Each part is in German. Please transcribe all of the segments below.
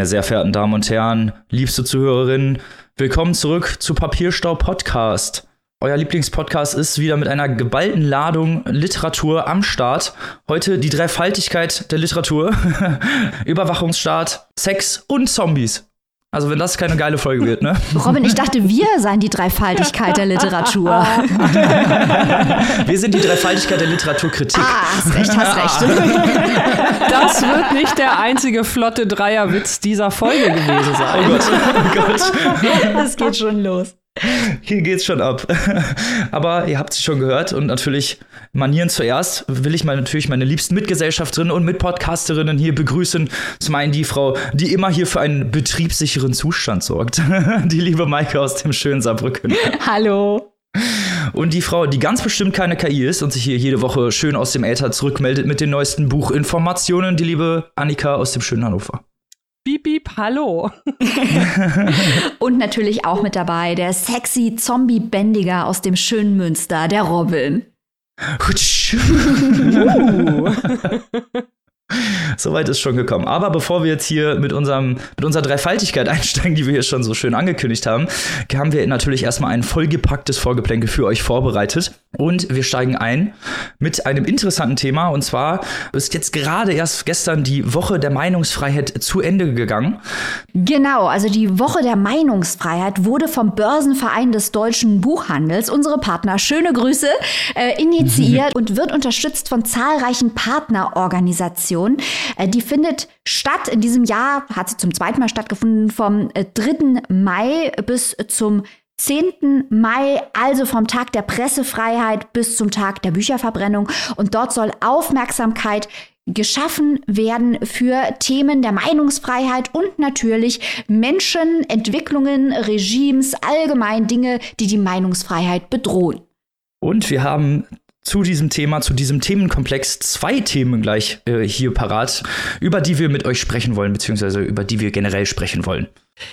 Meine sehr verehrten Damen und Herren, liebste Zuhörerinnen, willkommen zurück zu Papierstau Podcast. Euer Lieblingspodcast ist wieder mit einer geballten Ladung Literatur am Start. Heute die Dreifaltigkeit der Literatur, Überwachungsstaat, Sex und Zombies. Also wenn das keine geile Folge wird, ne? Robin, ich dachte, wir seien die Dreifaltigkeit der Literatur. wir sind die Dreifaltigkeit der Literaturkritik. Ah, hast recht, hast recht. Das wird nicht der einzige flotte Dreierwitz dieser Folge gewesen sein. Oh Gott, oh Gott. Das geht schon los. Hier geht's schon ab. Aber ihr habt es schon gehört und natürlich Manieren zuerst will ich mal natürlich meine liebsten Mitgesellschafterinnen und Mitpodcasterinnen hier begrüßen. Zum einen die Frau, die immer hier für einen betriebssicheren Zustand sorgt. Die liebe Maike aus dem schönen Saarbrücken. Hallo. Und die Frau, die ganz bestimmt keine KI ist und sich hier jede Woche schön aus dem Äther zurückmeldet mit den neuesten Buchinformationen, die liebe Annika aus dem schönen Hannover. Piep, piep, hallo. Und natürlich auch mit dabei der sexy Zombie-Bändiger aus dem schönen Münster, der Robin. uh. Soweit ist schon gekommen. Aber bevor wir jetzt hier mit, unserem, mit unserer Dreifaltigkeit einsteigen, die wir hier schon so schön angekündigt haben, haben wir natürlich erstmal ein vollgepacktes Vorgeplänkel für euch vorbereitet. Und wir steigen ein mit einem interessanten Thema. Und zwar ist jetzt gerade erst gestern die Woche der Meinungsfreiheit zu Ende gegangen. Genau, also die Woche der Meinungsfreiheit wurde vom Börsenverein des deutschen Buchhandels, unsere Partner, schöne Grüße, äh, initiiert und wird unterstützt von zahlreichen Partnerorganisationen. Aktion. Äh, die findet statt. In diesem Jahr hat sie zum zweiten Mal stattgefunden, vom 3. Äh, Mai bis zum 10. Mai, also vom Tag der Pressefreiheit bis zum Tag der Bücherverbrennung. Und dort soll Aufmerksamkeit geschaffen werden für Themen der Meinungsfreiheit und natürlich Menschen, Entwicklungen, Regimes, allgemein Dinge, die die Meinungsfreiheit bedrohen. Und wir haben zu diesem Thema, zu diesem Themenkomplex zwei Themen gleich äh, hier parat, über die wir mit euch sprechen wollen, beziehungsweise über die wir generell sprechen wollen.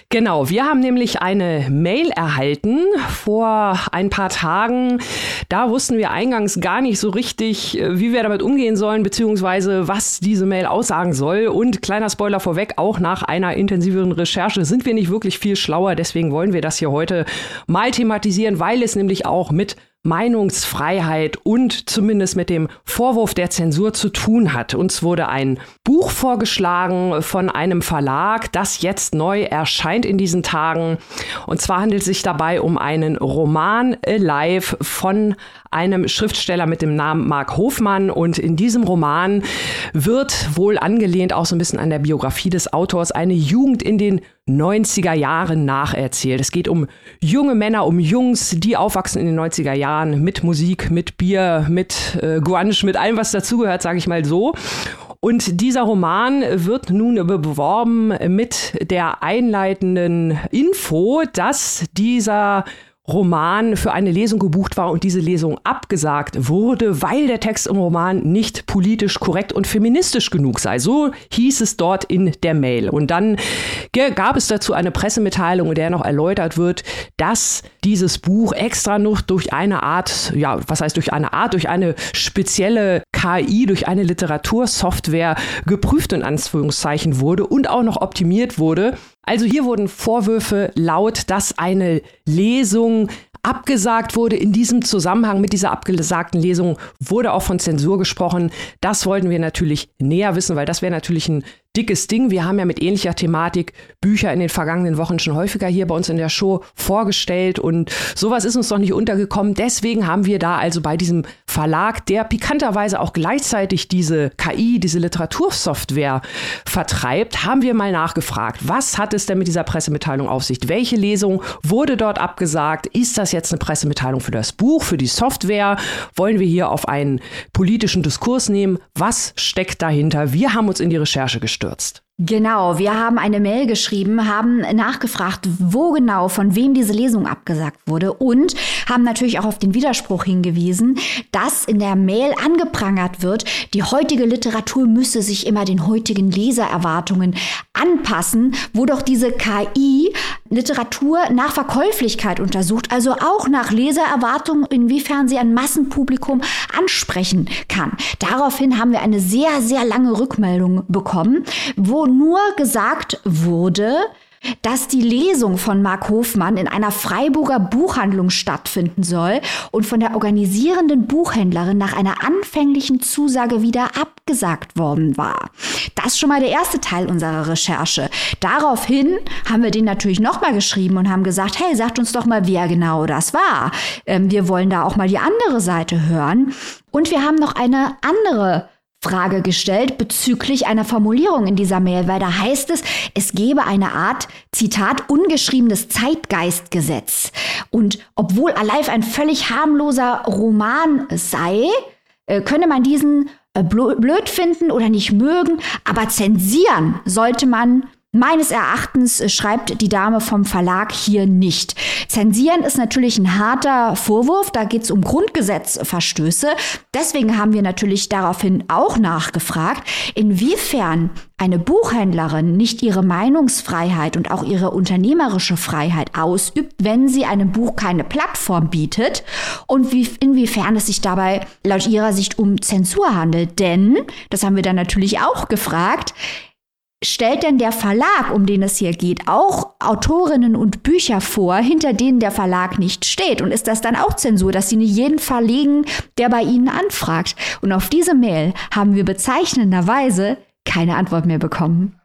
Genau, wir haben nämlich eine Mail erhalten vor ein paar Tagen. Da wussten wir eingangs gar nicht so richtig, äh, wie wir damit umgehen sollen, beziehungsweise was diese Mail aussagen soll. Und kleiner Spoiler vorweg, auch nach einer intensiveren Recherche sind wir nicht wirklich viel schlauer. Deswegen wollen wir das hier heute mal thematisieren, weil es nämlich auch mit Meinungsfreiheit und zumindest mit dem Vorwurf der Zensur zu tun hat. Uns wurde ein Buch vorgeschlagen von einem Verlag, das jetzt neu erscheint in diesen Tagen. Und zwar handelt es sich dabei um einen Roman Alive von einem Schriftsteller mit dem Namen Mark Hofmann. Und in diesem Roman wird wohl angelehnt auch so ein bisschen an der Biografie des Autors eine Jugend in den 90er Jahren nacherzählt. Es geht um junge Männer, um Jungs, die aufwachsen in den 90er Jahren mit Musik, mit Bier, mit äh, Grunge, mit allem, was dazugehört, sage ich mal so. Und dieser Roman wird nun beworben mit der einleitenden Info, dass dieser Roman für eine Lesung gebucht war und diese Lesung abgesagt wurde, weil der Text im Roman nicht politisch korrekt und feministisch genug sei. So hieß es dort in der Mail. Und dann gab es dazu eine Pressemitteilung, in der noch erläutert wird, dass dieses Buch extra noch durch eine Art, ja, was heißt durch eine Art, durch eine spezielle KI, durch eine Literatursoftware geprüft in Anführungszeichen wurde und auch noch optimiert wurde, also hier wurden Vorwürfe laut, dass eine Lesung abgesagt wurde. In diesem Zusammenhang mit dieser abgesagten Lesung wurde auch von Zensur gesprochen. Das wollten wir natürlich näher wissen, weil das wäre natürlich ein dickes Ding. Wir haben ja mit ähnlicher Thematik Bücher in den vergangenen Wochen schon häufiger hier bei uns in der Show vorgestellt und sowas ist uns noch nicht untergekommen. Deswegen haben wir da also bei diesem Verlag, der pikanterweise auch gleichzeitig diese KI, diese Literatursoftware vertreibt, haben wir mal nachgefragt, was hat es denn mit dieser Pressemitteilung auf sich? Welche Lesung wurde dort abgesagt? Ist das jetzt eine Pressemitteilung für das Buch, für die Software? Wollen wir hier auf einen politischen Diskurs nehmen? Was steckt dahinter? Wir haben uns in die Recherche gestürzt gestürzt. Genau, wir haben eine Mail geschrieben, haben nachgefragt, wo genau, von wem diese Lesung abgesagt wurde und haben natürlich auch auf den Widerspruch hingewiesen, dass in der Mail angeprangert wird, die heutige Literatur müsse sich immer den heutigen Lesererwartungen anpassen, wo doch diese KI Literatur nach Verkäuflichkeit untersucht, also auch nach Lesererwartungen, inwiefern sie ein Massenpublikum ansprechen kann. Daraufhin haben wir eine sehr, sehr lange Rückmeldung bekommen, wo nur gesagt wurde, dass die Lesung von Mark Hofmann in einer Freiburger Buchhandlung stattfinden soll und von der organisierenden Buchhändlerin nach einer anfänglichen Zusage wieder abgesagt worden war. Das ist schon mal der erste Teil unserer Recherche. Daraufhin haben wir den natürlich nochmal geschrieben und haben gesagt, hey, sagt uns doch mal, wer genau das war. Ähm, wir wollen da auch mal die andere Seite hören. Und wir haben noch eine andere Frage gestellt bezüglich einer Formulierung in dieser Mail, weil da heißt es, es gebe eine Art, Zitat, ungeschriebenes Zeitgeistgesetz. Und obwohl Alive ein völlig harmloser Roman sei, äh, könne man diesen äh, blöd finden oder nicht mögen, aber zensieren sollte man Meines Erachtens äh, schreibt die Dame vom Verlag hier nicht. Zensieren ist natürlich ein harter Vorwurf, da geht es um Grundgesetzverstöße. Deswegen haben wir natürlich daraufhin auch nachgefragt, inwiefern eine Buchhändlerin nicht ihre Meinungsfreiheit und auch ihre unternehmerische Freiheit ausübt, wenn sie einem Buch keine Plattform bietet und wie, inwiefern es sich dabei laut ihrer Sicht um Zensur handelt. Denn, das haben wir dann natürlich auch gefragt, Stellt denn der Verlag, um den es hier geht, auch Autorinnen und Bücher vor, hinter denen der Verlag nicht steht? Und ist das dann auch Zensur, dass sie nicht jeden verlegen, der bei ihnen anfragt? Und auf diese Mail haben wir bezeichnenderweise keine Antwort mehr bekommen.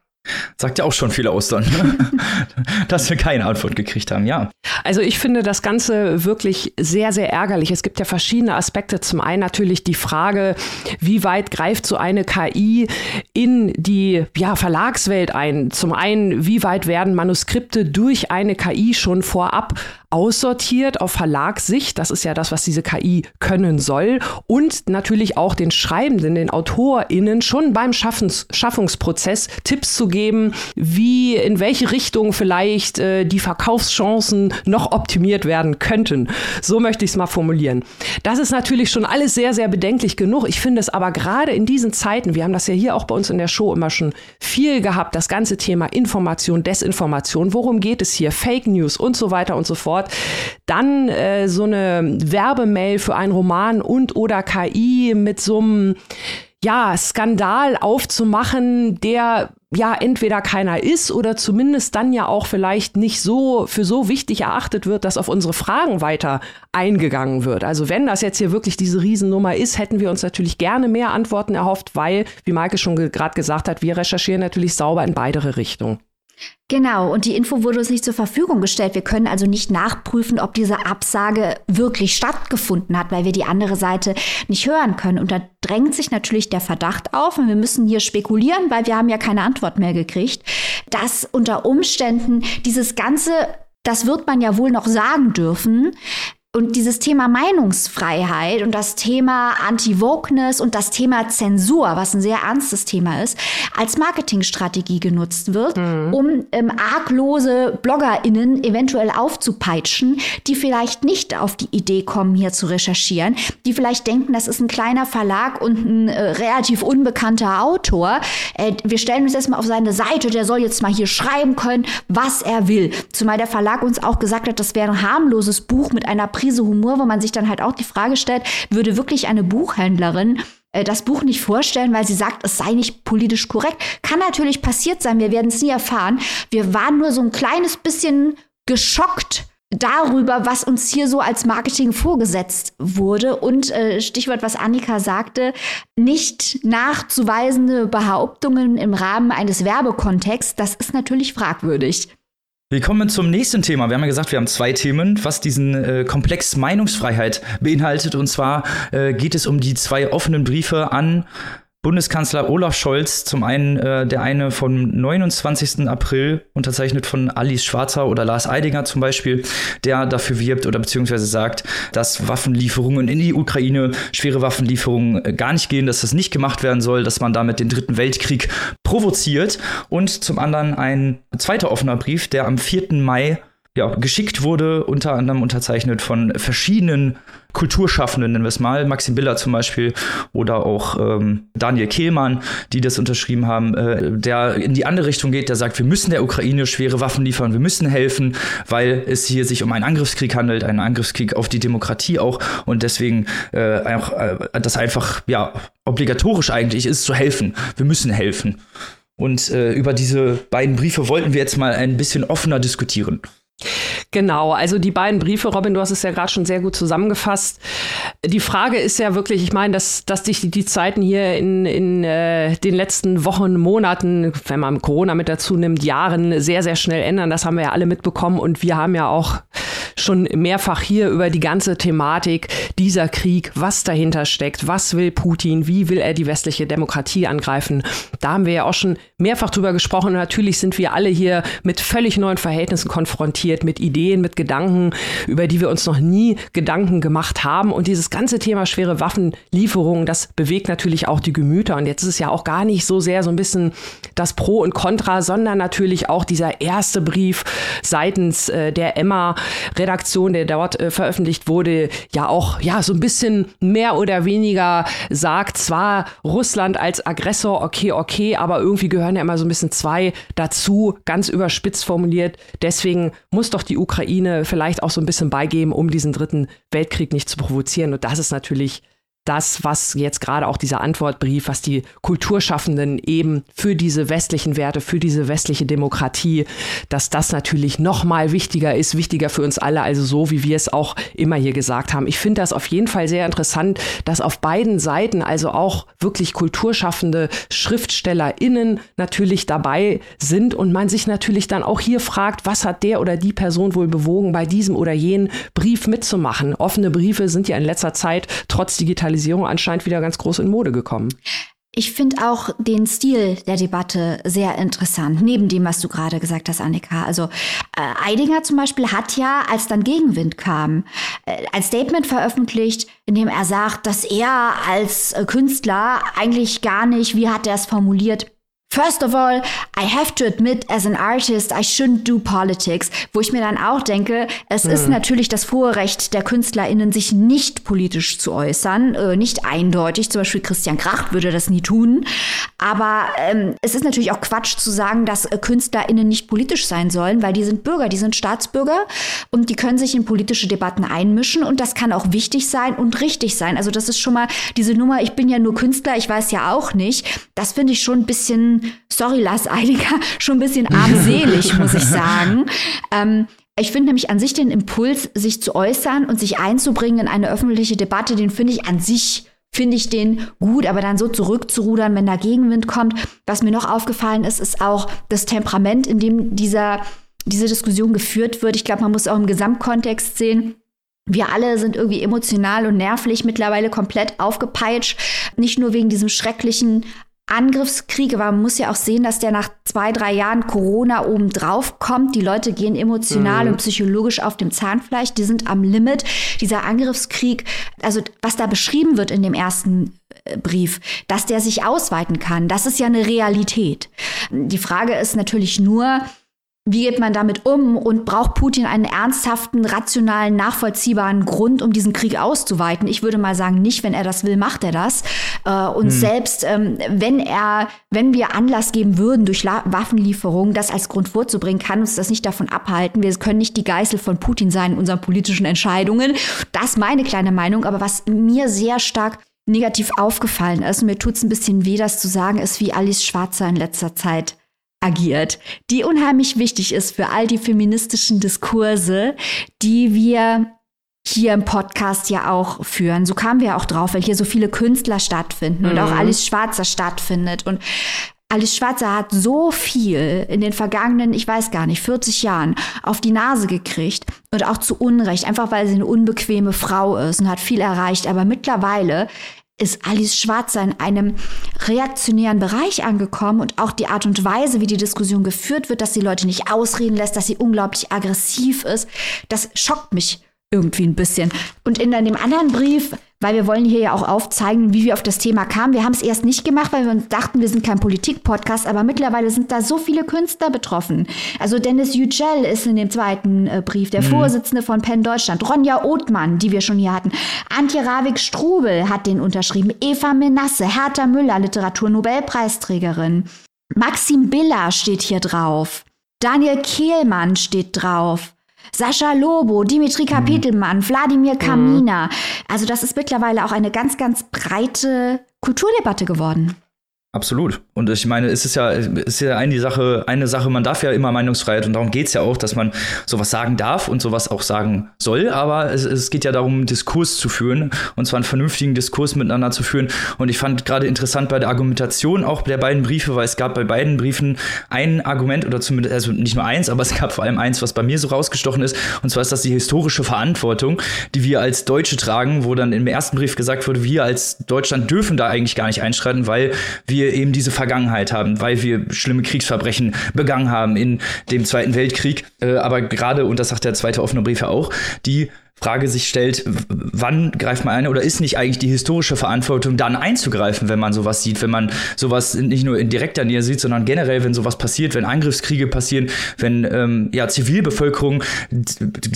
Sagt ja auch schon viel aus dann, ne? dass wir keine Antwort gekriegt haben, ja. Also ich finde das Ganze wirklich sehr, sehr ärgerlich. Es gibt ja verschiedene Aspekte. Zum einen natürlich die Frage, wie weit greift so eine KI in die ja, Verlagswelt ein? Zum einen, wie weit werden Manuskripte durch eine KI schon vorab aussortiert auf Verlagssicht. Das ist ja das, was diese KI können soll. Und natürlich auch den Schreibenden, den AutorInnen schon beim Schaffens Schaffungsprozess Tipps zu geben, wie, in welche Richtung vielleicht äh, die Verkaufschancen noch optimiert werden könnten. So möchte ich es mal formulieren. Das ist natürlich schon alles sehr, sehr bedenklich genug. Ich finde es aber gerade in diesen Zeiten, wir haben das ja hier auch bei uns in der Show immer schon viel gehabt, das ganze Thema Information, Desinformation, worum geht es hier, Fake News und so weiter und so fort. Dann äh, so eine Werbemail für einen Roman und oder KI mit so einem ja, Skandal aufzumachen, der ja entweder keiner ist oder zumindest dann ja auch vielleicht nicht so für so wichtig erachtet wird, dass auf unsere Fragen weiter eingegangen wird. Also wenn das jetzt hier wirklich diese Riesennummer ist, hätten wir uns natürlich gerne mehr Antworten erhofft, weil, wie Maike schon gerade gesagt hat, wir recherchieren natürlich sauber in beide Richtungen. Genau, und die Info wurde uns nicht zur Verfügung gestellt. Wir können also nicht nachprüfen, ob diese Absage wirklich stattgefunden hat, weil wir die andere Seite nicht hören können. Und da drängt sich natürlich der Verdacht auf, und wir müssen hier spekulieren, weil wir haben ja keine Antwort mehr gekriegt, dass unter Umständen dieses ganze das wird man ja wohl noch sagen dürfen, und dieses Thema Meinungsfreiheit und das Thema Anti-Wokeness und das Thema Zensur, was ein sehr ernstes Thema ist, als Marketingstrategie genutzt wird, mhm. um ähm, arglose BloggerInnen eventuell aufzupeitschen, die vielleicht nicht auf die Idee kommen, hier zu recherchieren, die vielleicht denken, das ist ein kleiner Verlag und ein äh, relativ unbekannter Autor. Äh, wir stellen uns erstmal auf seine Seite, der soll jetzt mal hier schreiben können, was er will. Zumal der Verlag uns auch gesagt hat, das wäre ein harmloses Buch mit einer Prise Humor, wo man sich dann halt auch die Frage stellt, würde wirklich eine Buchhändlerin äh, das Buch nicht vorstellen, weil sie sagt, es sei nicht politisch korrekt. Kann natürlich passiert sein, wir werden es nie erfahren. Wir waren nur so ein kleines bisschen geschockt darüber, was uns hier so als Marketing vorgesetzt wurde. Und äh, Stichwort, was Annika sagte, nicht nachzuweisende Behauptungen im Rahmen eines Werbekontexts, das ist natürlich fragwürdig. Wir kommen zum nächsten Thema. Wir haben ja gesagt, wir haben zwei Themen, was diesen äh, Komplex Meinungsfreiheit beinhaltet. Und zwar äh, geht es um die zwei offenen Briefe an Bundeskanzler Olaf Scholz, zum einen äh, der eine vom 29. April, unterzeichnet von Alice Schwarzer oder Lars Eidinger zum Beispiel, der dafür wirbt oder beziehungsweise sagt, dass Waffenlieferungen in die Ukraine, schwere Waffenlieferungen äh, gar nicht gehen, dass das nicht gemacht werden soll, dass man damit den Dritten Weltkrieg provoziert. Und zum anderen ein zweiter offener Brief, der am 4. Mai ja, geschickt wurde, unter anderem unterzeichnet von verschiedenen Kulturschaffenden, nennen wir es mal, Maxim Biller zum Beispiel oder auch ähm, Daniel Kehlmann, die das unterschrieben haben, äh, der in die andere Richtung geht, der sagt, wir müssen der Ukraine schwere Waffen liefern, wir müssen helfen, weil es hier sich um einen Angriffskrieg handelt, einen Angriffskrieg auf die Demokratie auch und deswegen äh, auch, äh, das einfach ja obligatorisch eigentlich ist zu helfen. Wir müssen helfen. Und äh, über diese beiden Briefe wollten wir jetzt mal ein bisschen offener diskutieren. Genau, also die beiden Briefe, Robin, du hast es ja gerade schon sehr gut zusammengefasst. Die Frage ist ja wirklich, ich meine, dass, dass sich die Zeiten hier in, in äh, den letzten Wochen, Monaten, wenn man Corona mit dazu nimmt, Jahren sehr, sehr schnell ändern. Das haben wir ja alle mitbekommen und wir haben ja auch schon mehrfach hier über die ganze Thematik dieser Krieg, was dahinter steckt, was will Putin, wie will er die westliche Demokratie angreifen. Da haben wir ja auch schon mehrfach drüber gesprochen. Und natürlich sind wir alle hier mit völlig neuen Verhältnissen konfrontiert, mit Ideen, mit Gedanken, über die wir uns noch nie Gedanken gemacht haben. Und dieses ganze Thema schwere Waffenlieferungen, das bewegt natürlich auch die Gemüter. Und jetzt ist es ja auch gar nicht so sehr so ein bisschen das Pro und Contra, sondern natürlich auch dieser erste Brief seitens äh, der Emma-Redaktion, der dort äh, veröffentlicht wurde, ja auch ja so ein bisschen mehr oder weniger sagt, zwar Russland als Aggressor, okay, okay, aber irgendwie gehören ja immer so ein bisschen zwei dazu, ganz überspitzt formuliert. Deswegen muss doch die Ukraine vielleicht auch so ein bisschen beigeben, um diesen dritten Weltkrieg nicht zu provozieren. Und das ist natürlich das, was jetzt gerade auch dieser Antwortbrief, was die Kulturschaffenden eben für diese westlichen Werte, für diese westliche Demokratie, dass das natürlich noch mal wichtiger ist, wichtiger für uns alle, also so wie wir es auch immer hier gesagt haben. Ich finde das auf jeden Fall sehr interessant, dass auf beiden Seiten also auch wirklich kulturschaffende SchriftstellerInnen natürlich dabei sind und man sich natürlich dann auch hier fragt, was hat der oder die Person wohl bewogen, bei diesem oder jenen Brief mitzumachen. Offene Briefe sind ja in letzter Zeit trotz Digitalisierung Digitalisierung anscheinend wieder ganz groß in Mode gekommen. Ich finde auch den Stil der Debatte sehr interessant, neben dem, was du gerade gesagt hast, Annika. Also äh, Eidinger zum Beispiel hat ja, als dann Gegenwind kam, äh, ein Statement veröffentlicht, in dem er sagt, dass er als Künstler eigentlich gar nicht, wie hat er es formuliert, First of all, I have to admit, as an artist, I shouldn't do politics. Wo ich mir dann auch denke, es hm. ist natürlich das hohe Recht der KünstlerInnen, sich nicht politisch zu äußern, äh, nicht eindeutig. Zum Beispiel Christian Kracht würde das nie tun. Aber ähm, es ist natürlich auch Quatsch zu sagen, dass äh, KünstlerInnen nicht politisch sein sollen, weil die sind Bürger, die sind Staatsbürger und die können sich in politische Debatten einmischen und das kann auch wichtig sein und richtig sein. Also das ist schon mal diese Nummer, ich bin ja nur Künstler, ich weiß ja auch nicht. Das finde ich schon ein bisschen sorry Lars Eidiger, schon ein bisschen armselig, muss ich sagen. Ähm, ich finde nämlich an sich den Impuls, sich zu äußern und sich einzubringen in eine öffentliche Debatte, den finde ich an sich finde ich den gut, aber dann so zurückzurudern, wenn da Gegenwind kommt. Was mir noch aufgefallen ist, ist auch das Temperament, in dem dieser, diese Diskussion geführt wird. Ich glaube, man muss auch im Gesamtkontext sehen. Wir alle sind irgendwie emotional und nervlich mittlerweile komplett aufgepeitscht. Nicht nur wegen diesem schrecklichen Angriffskrieg, aber man muss ja auch sehen, dass der nach zwei, drei Jahren Corona obendrauf kommt. Die Leute gehen emotional mhm. und psychologisch auf dem Zahnfleisch, die sind am Limit. Dieser Angriffskrieg, also was da beschrieben wird in dem ersten äh, Brief, dass der sich ausweiten kann, das ist ja eine Realität. Die Frage ist natürlich nur, wie geht man damit um und braucht Putin einen ernsthaften, rationalen, nachvollziehbaren Grund, um diesen Krieg auszuweiten? Ich würde mal sagen, nicht, wenn er das will, macht er das. Äh, und hm. selbst ähm, wenn er, wenn wir Anlass geben würden, durch Waffenlieferungen das als Grund vorzubringen, kann uns das nicht davon abhalten. Wir können nicht die Geißel von Putin sein in unseren politischen Entscheidungen. Das ist meine kleine Meinung. Aber was mir sehr stark negativ aufgefallen ist, und mir tut es ein bisschen weh, das zu sagen, ist, wie Alice Schwarzer in letzter Zeit agiert, die unheimlich wichtig ist für all die feministischen Diskurse, die wir hier im Podcast ja auch führen. So kamen wir auch drauf, weil hier so viele Künstler stattfinden mhm. und auch mhm. Alice Schwarzer stattfindet. Und Alice Schwarzer hat so viel in den vergangenen, ich weiß gar nicht, 40 Jahren auf die Nase gekriegt und auch zu Unrecht, einfach weil sie eine unbequeme Frau ist und hat viel erreicht. Aber mittlerweile ist Alice Schwarzer in einem reaktionären Bereich angekommen und auch die Art und Weise, wie die Diskussion geführt wird, dass sie Leute nicht ausreden lässt, dass sie unglaublich aggressiv ist, das schockt mich irgendwie ein bisschen. Und in dem anderen Brief, weil wir wollen hier ja auch aufzeigen, wie wir auf das Thema kamen. Wir haben es erst nicht gemacht, weil wir uns dachten, wir sind kein Politik-Podcast, aber mittlerweile sind da so viele Künstler betroffen. Also Dennis Yücel ist in dem zweiten äh, Brief, der mhm. Vorsitzende von Penn Deutschland. Ronja Othmann, die wir schon hier hatten. Antje Ravik-Strubel hat den unterschrieben. Eva Menasse, Hertha Müller, Literatur-Nobelpreisträgerin. Maxim Biller steht hier drauf. Daniel Kehlmann steht drauf. Sascha Lobo, Dimitri Kapitelmann, mhm. Wladimir Kamina. Also das ist mittlerweile auch eine ganz, ganz breite Kulturdebatte geworden. Absolut. Und ich meine, es ist ja, es ist ja eine Sache, eine Sache, man darf ja immer Meinungsfreiheit und darum geht es ja auch, dass man sowas sagen darf und sowas auch sagen soll, aber es, es geht ja darum, Diskurs zu führen und zwar einen vernünftigen Diskurs miteinander zu führen. Und ich fand gerade interessant bei der Argumentation auch der beiden Briefe, weil es gab bei beiden Briefen ein Argument oder zumindest, also nicht nur eins, aber es gab vor allem eins, was bei mir so rausgestochen ist, und zwar ist das die historische Verantwortung, die wir als Deutsche tragen, wo dann im ersten Brief gesagt wurde, wir als Deutschland dürfen da eigentlich gar nicht einschreiten, weil wir wir eben diese Vergangenheit haben, weil wir schlimme Kriegsverbrechen begangen haben in dem Zweiten Weltkrieg. Äh, aber gerade, und das sagt der zweite offene Brief ja auch, die Frage sich stellt, wann greift man ein oder ist nicht eigentlich die historische Verantwortung dann einzugreifen, wenn man sowas sieht, wenn man sowas nicht nur in direkter Nähe sieht, sondern generell, wenn sowas passiert, wenn Angriffskriege passieren, wenn ähm, ja Zivilbevölkerung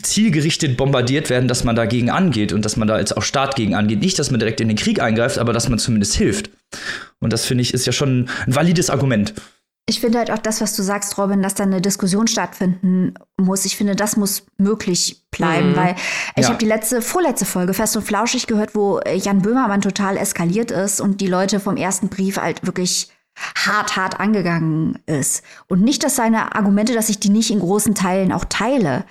zielgerichtet bombardiert werden, dass man dagegen angeht und dass man da als auch Staat gegen angeht. Nicht, dass man direkt in den Krieg eingreift, aber dass man zumindest hilft. Und das finde ich ist ja schon ein valides Argument. Ich finde halt auch das, was du sagst, Robin, dass da eine Diskussion stattfinden muss. Ich finde, das muss möglich bleiben, mhm. weil ich ja. habe die letzte, vorletzte Folge Fest und Flauschig gehört, wo Jan Böhmermann total eskaliert ist und die Leute vom ersten Brief halt wirklich hart, hart angegangen ist. Und nicht, dass seine Argumente, dass ich die nicht in großen Teilen auch teile,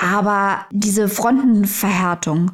aber diese Frontenverhärtung,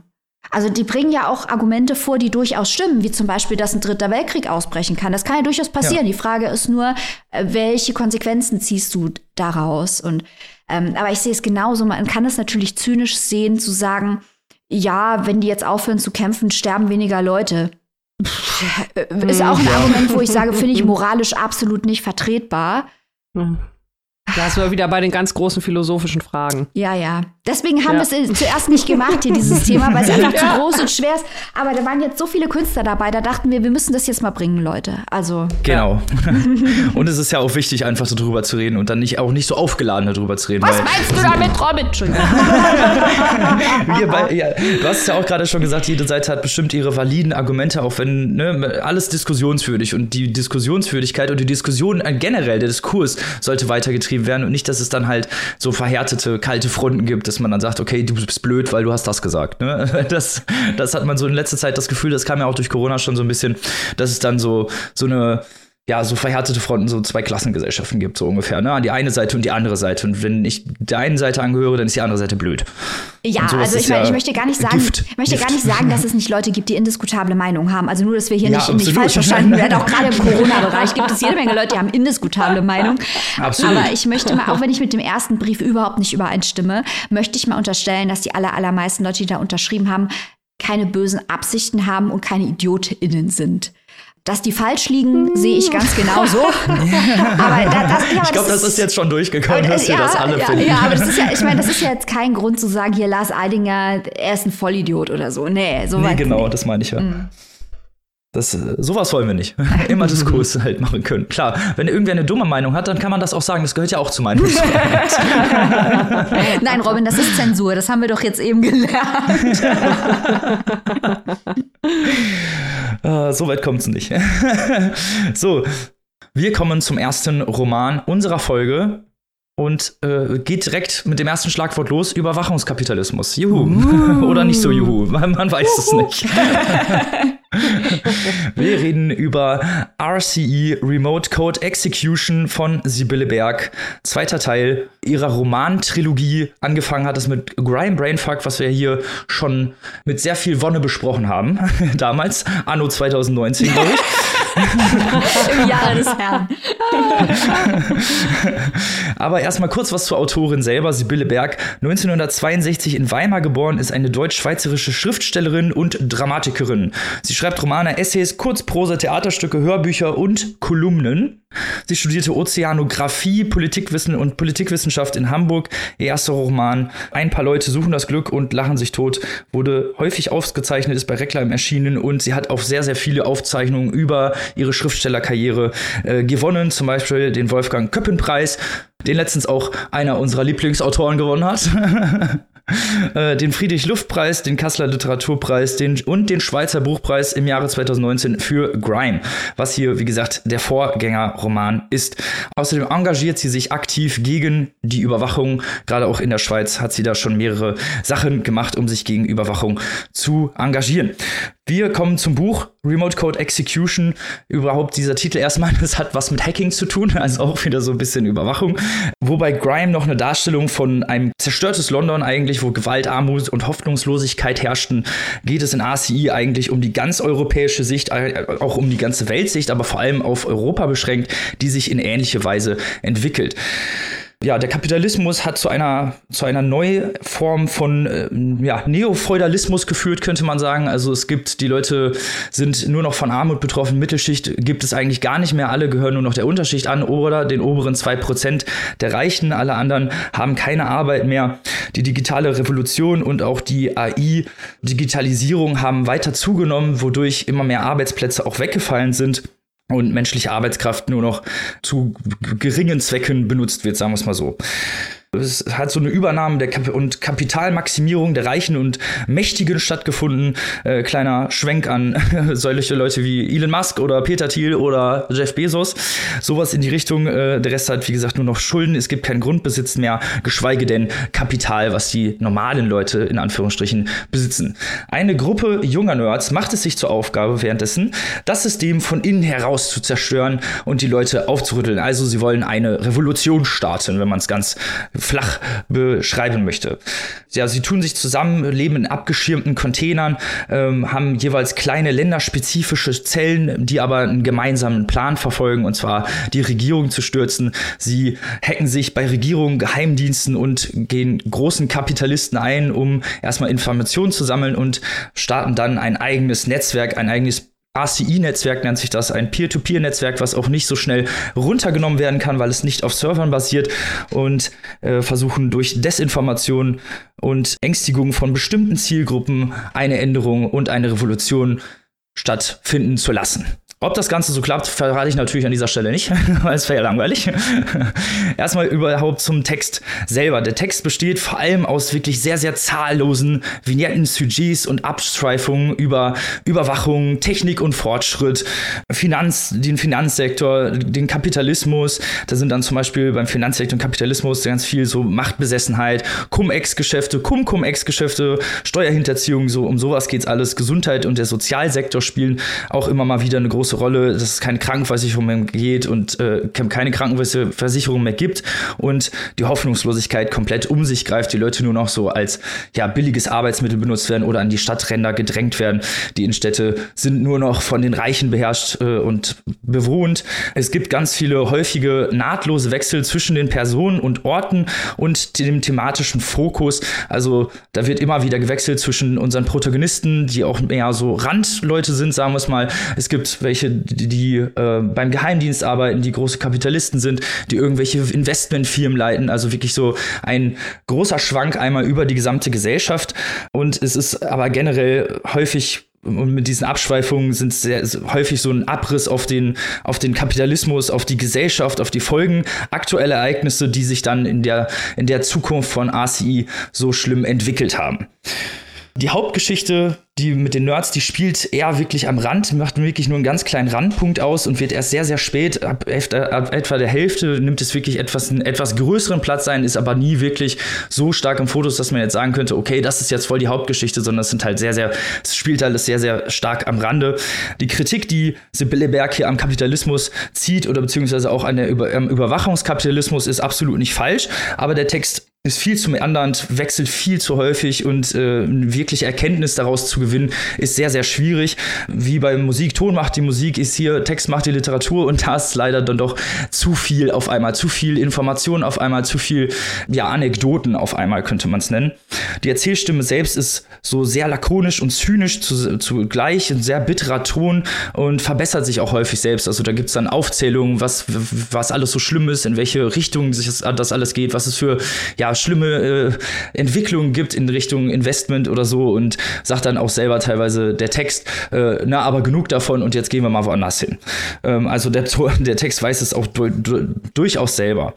also die bringen ja auch Argumente vor, die durchaus stimmen, wie zum Beispiel, dass ein dritter Weltkrieg ausbrechen kann. Das kann ja durchaus passieren. Ja. Die Frage ist nur, äh, welche Konsequenzen ziehst du daraus? Und ähm, aber ich sehe es genauso. Man kann es natürlich zynisch sehen, zu sagen, ja, wenn die jetzt aufhören zu kämpfen, sterben weniger Leute. ist auch ein ja. Argument, wo ich sage, finde ich moralisch absolut nicht vertretbar. Da sind wir wieder bei den ganz großen philosophischen Fragen. Ja, ja. Deswegen haben ja. wir es zuerst nicht gemacht hier, dieses Thema, weil es einfach ja. zu groß und schwer ist. Aber da waren jetzt so viele Künstler dabei, da dachten wir, wir müssen das jetzt mal bringen, Leute. Also. Genau. Ja. und es ist ja auch wichtig, einfach so drüber zu reden und dann nicht auch nicht so aufgeladen darüber zu reden. Was meinst du damit, Robin? Entschuldigung. bei, ja, du hast es ja auch gerade schon gesagt, jede Seite hat bestimmt ihre validen Argumente, auch wenn ne, alles diskussionswürdig und die Diskussionswürdigkeit und die Diskussion generell, der Diskurs sollte weitergetrieben werden und nicht, dass es dann halt so verhärtete, kalte Fronten gibt, dass man dann sagt, okay, du bist blöd, weil du hast das gesagt. Ne? Das, das hat man so in letzter Zeit das Gefühl, das kam ja auch durch Corona schon so ein bisschen, dass es dann so, so eine ja, so verhärtete Fronten, so zwei Klassengesellschaften gibt, so ungefähr, ne? An die eine Seite und die andere Seite. Und wenn ich der einen Seite angehöre, dann ist die andere Seite blöd. Ja, also ich meine, ja ich möchte gar nicht sagen, Gift. ich möchte Gift. gar nicht sagen, dass es nicht Leute gibt, die indiskutable Meinungen haben. Also nur, dass wir hier ja, nicht, nicht falsch verstanden werden. Auch gerade im Corona-Bereich gibt es jede Menge Leute, die haben indiskutable Meinungen. Absolut. Aber ich möchte mal, auch wenn ich mit dem ersten Brief überhaupt nicht übereinstimme, möchte ich mal unterstellen, dass die aller, allermeisten Leute, die da unterschrieben haben, keine bösen Absichten haben und keine IdiotInnen sind. Dass die falsch liegen, sehe ich ganz genauso. aber da, das, ja, ich glaube, das ist jetzt schon durchgekommen, dass ja, wir das alle ja, finden. Ja, aber das ist ja, ich meine, das ist ja jetzt kein Grund zu sagen, hier Lars Eidinger, er ist ein Vollidiot oder so. Nee, so nee, genau, das meine ich ja. Mhm. Das, äh, sowas wollen wir nicht. Immer Diskurs halt machen können. Klar, wenn irgendwer eine dumme Meinung hat, dann kann man das auch sagen. Das gehört ja auch zu Meinungsfreiheit. Nein, Robin, das ist Zensur. Das haben wir doch jetzt eben gelernt. uh, so weit kommt es nicht. so, wir kommen zum ersten Roman unserer Folge und äh, geht direkt mit dem ersten Schlagwort los: Überwachungskapitalismus. Juhu. Uh. Oder nicht so Juhu. Man, man weiß es nicht. Wir reden über RCE Remote Code Execution von Sibylle Berg. Zweiter Teil ihrer Romantrilogie. Angefangen hat es mit Grime Brainfuck, was wir hier schon mit sehr viel Wonne besprochen haben. Damals, anno 2019, glaube ich. Im Jahre des Herrn. Aber erstmal kurz was zur Autorin selber. Sibylle Berg, 1962 in Weimar geboren, ist eine deutsch-schweizerische Schriftstellerin und Dramatikerin. Sie schreibt Romane, Essays, Kurzprosa, Theaterstücke, Hörbücher und Kolumnen. Sie studierte Ozeanographie, Politikwissen und Politikwissenschaft in Hamburg. Ihr erster Roman Ein paar Leute suchen das Glück und lachen sich tot wurde häufig ausgezeichnet, ist bei Reklam erschienen und sie hat auch sehr, sehr viele Aufzeichnungen über ihre Schriftstellerkarriere äh, gewonnen. Zum Beispiel den Wolfgang Köppen-Preis, den letztens auch einer unserer Lieblingsautoren gewonnen hat. Äh, den Friedrich-Luft-Preis, den Kasseler Literaturpreis den, und den Schweizer Buchpreis im Jahre 2019 für Grime, was hier, wie gesagt, der Vorgängerroman ist. Außerdem engagiert sie sich aktiv gegen die Überwachung. Gerade auch in der Schweiz hat sie da schon mehrere Sachen gemacht, um sich gegen Überwachung zu engagieren. Wir kommen zum Buch Remote Code Execution. Überhaupt dieser Titel erstmal, das hat was mit Hacking zu tun, also auch wieder so ein bisschen Überwachung. Wobei Grime noch eine Darstellung von einem zerstörtes London eigentlich, wo Gewalt, Armut und Hoffnungslosigkeit herrschten, geht es in ACI eigentlich um die ganz europäische Sicht, äh, auch um die ganze Weltsicht, aber vor allem auf Europa beschränkt, die sich in ähnliche Weise entwickelt ja, der Kapitalismus hat zu einer, zu einer Neuform von äh, ja, Neofeudalismus geführt, könnte man sagen. Also es gibt, die Leute sind nur noch von Armut betroffen, Mittelschicht gibt es eigentlich gar nicht mehr. Alle gehören nur noch der Unterschicht an oder den oberen zwei Prozent der Reichen. Alle anderen haben keine Arbeit mehr. Die digitale Revolution und auch die AI-Digitalisierung haben weiter zugenommen, wodurch immer mehr Arbeitsplätze auch weggefallen sind und menschliche Arbeitskraft nur noch zu geringen Zwecken benutzt wird, sagen wir es mal so. Es hat so eine Übernahme der Kap und Kapitalmaximierung der Reichen und Mächtigen stattgefunden. Äh, kleiner Schwenk an solche Leute wie Elon Musk oder Peter Thiel oder Jeff Bezos. Sowas in die Richtung. Äh, der Rest hat, wie gesagt, nur noch Schulden. Es gibt keinen Grundbesitz mehr, geschweige denn Kapital, was die normalen Leute in Anführungsstrichen besitzen. Eine Gruppe junger Nerds macht es sich zur Aufgabe währenddessen, das System von innen heraus zu zerstören und die Leute aufzurütteln. Also sie wollen eine Revolution starten, wenn man es ganz flach beschreiben möchte. Ja, sie tun sich zusammen, leben in abgeschirmten Containern, ähm, haben jeweils kleine länderspezifische Zellen, die aber einen gemeinsamen Plan verfolgen, und zwar die Regierung zu stürzen. Sie hacken sich bei Regierungen, Geheimdiensten und gehen großen Kapitalisten ein, um erstmal Informationen zu sammeln und starten dann ein eigenes Netzwerk, ein eigenes ACI-Netzwerk nennt sich das, ein Peer-to-Peer-Netzwerk, was auch nicht so schnell runtergenommen werden kann, weil es nicht auf Servern basiert und äh, versuchen durch Desinformation und Ängstigung von bestimmten Zielgruppen eine Änderung und eine Revolution stattfinden zu lassen. Ob das Ganze so klappt, verrate ich natürlich an dieser Stelle nicht, weil es wäre ja langweilig. Erstmal überhaupt zum Text selber. Der Text besteht vor allem aus wirklich sehr, sehr zahllosen Vignetten, Sujets und Abstreifungen über Überwachung, Technik und Fortschritt, Finanz, den Finanzsektor, den Kapitalismus. Da sind dann zum Beispiel beim Finanzsektor und Kapitalismus ganz viel so Machtbesessenheit, Cum-Ex-Geschäfte, Cum-Cum-Ex-Geschäfte, Steuerhinterziehung, so um sowas geht's alles. Gesundheit und der Sozialsektor spielen auch immer mal wieder eine große große Rolle, dass es keine Krankenversicherung mehr geht und äh, keine Krankenversicherung mehr gibt und die Hoffnungslosigkeit komplett um sich greift, die Leute nur noch so als ja, billiges Arbeitsmittel benutzt werden oder an die Stadtränder gedrängt werden. Die Innenstädte sind nur noch von den Reichen beherrscht äh, und bewohnt. Es gibt ganz viele häufige nahtlose Wechsel zwischen den Personen und Orten und dem thematischen Fokus. Also da wird immer wieder gewechselt zwischen unseren Protagonisten, die auch mehr so Randleute sind, sagen wir es mal. Es gibt welche welche, die, äh, beim Geheimdienst arbeiten, die große Kapitalisten sind, die irgendwelche Investmentfirmen leiten. Also wirklich so ein großer Schwank einmal über die gesamte Gesellschaft. Und es ist aber generell häufig und mit diesen Abschweifungen sind sehr häufig so ein Abriss auf den, auf den Kapitalismus, auf die Gesellschaft, auf die Folgen, aktuelle Ereignisse, die sich dann in der, in der Zukunft von ACI so schlimm entwickelt haben. Die Hauptgeschichte die mit den Nerds, die spielt eher wirklich am Rand, macht wirklich nur einen ganz kleinen Randpunkt aus und wird erst sehr, sehr spät, ab, ab etwa der Hälfte, nimmt es wirklich etwas, einen etwas größeren Platz ein, ist aber nie wirklich so stark im Fotos, dass man jetzt sagen könnte, okay, das ist jetzt voll die Hauptgeschichte, sondern es sind halt sehr, sehr, es spielt alles sehr, sehr stark am Rande. Die Kritik, die Sibylle Berg hier am Kapitalismus zieht oder beziehungsweise auch an der Über, am Überwachungskapitalismus ist absolut nicht falsch, aber der Text ist viel zu meandernd, wechselt viel zu häufig und äh, wirklich Erkenntnis daraus zu gewinnen, ist sehr, sehr schwierig. Wie bei Musik, Ton macht die Musik, ist hier Text macht die Literatur und da ist leider dann doch zu viel auf einmal, zu viel Information auf einmal, zu viel ja, Anekdoten auf einmal, könnte man es nennen. Die Erzählstimme selbst ist so sehr lakonisch und zynisch zu, zugleich, ein sehr bitterer Ton und verbessert sich auch häufig selbst. Also da gibt es dann Aufzählungen, was, was alles so schlimm ist, in welche Richtung sich das alles geht, was es für ja, schlimme äh, Entwicklungen gibt in Richtung Investment oder so und sagt dann auch selber teilweise der Text, äh, na, aber genug davon und jetzt gehen wir mal woanders hin. Ähm, also der, der Text weiß es auch du, du, durchaus selber.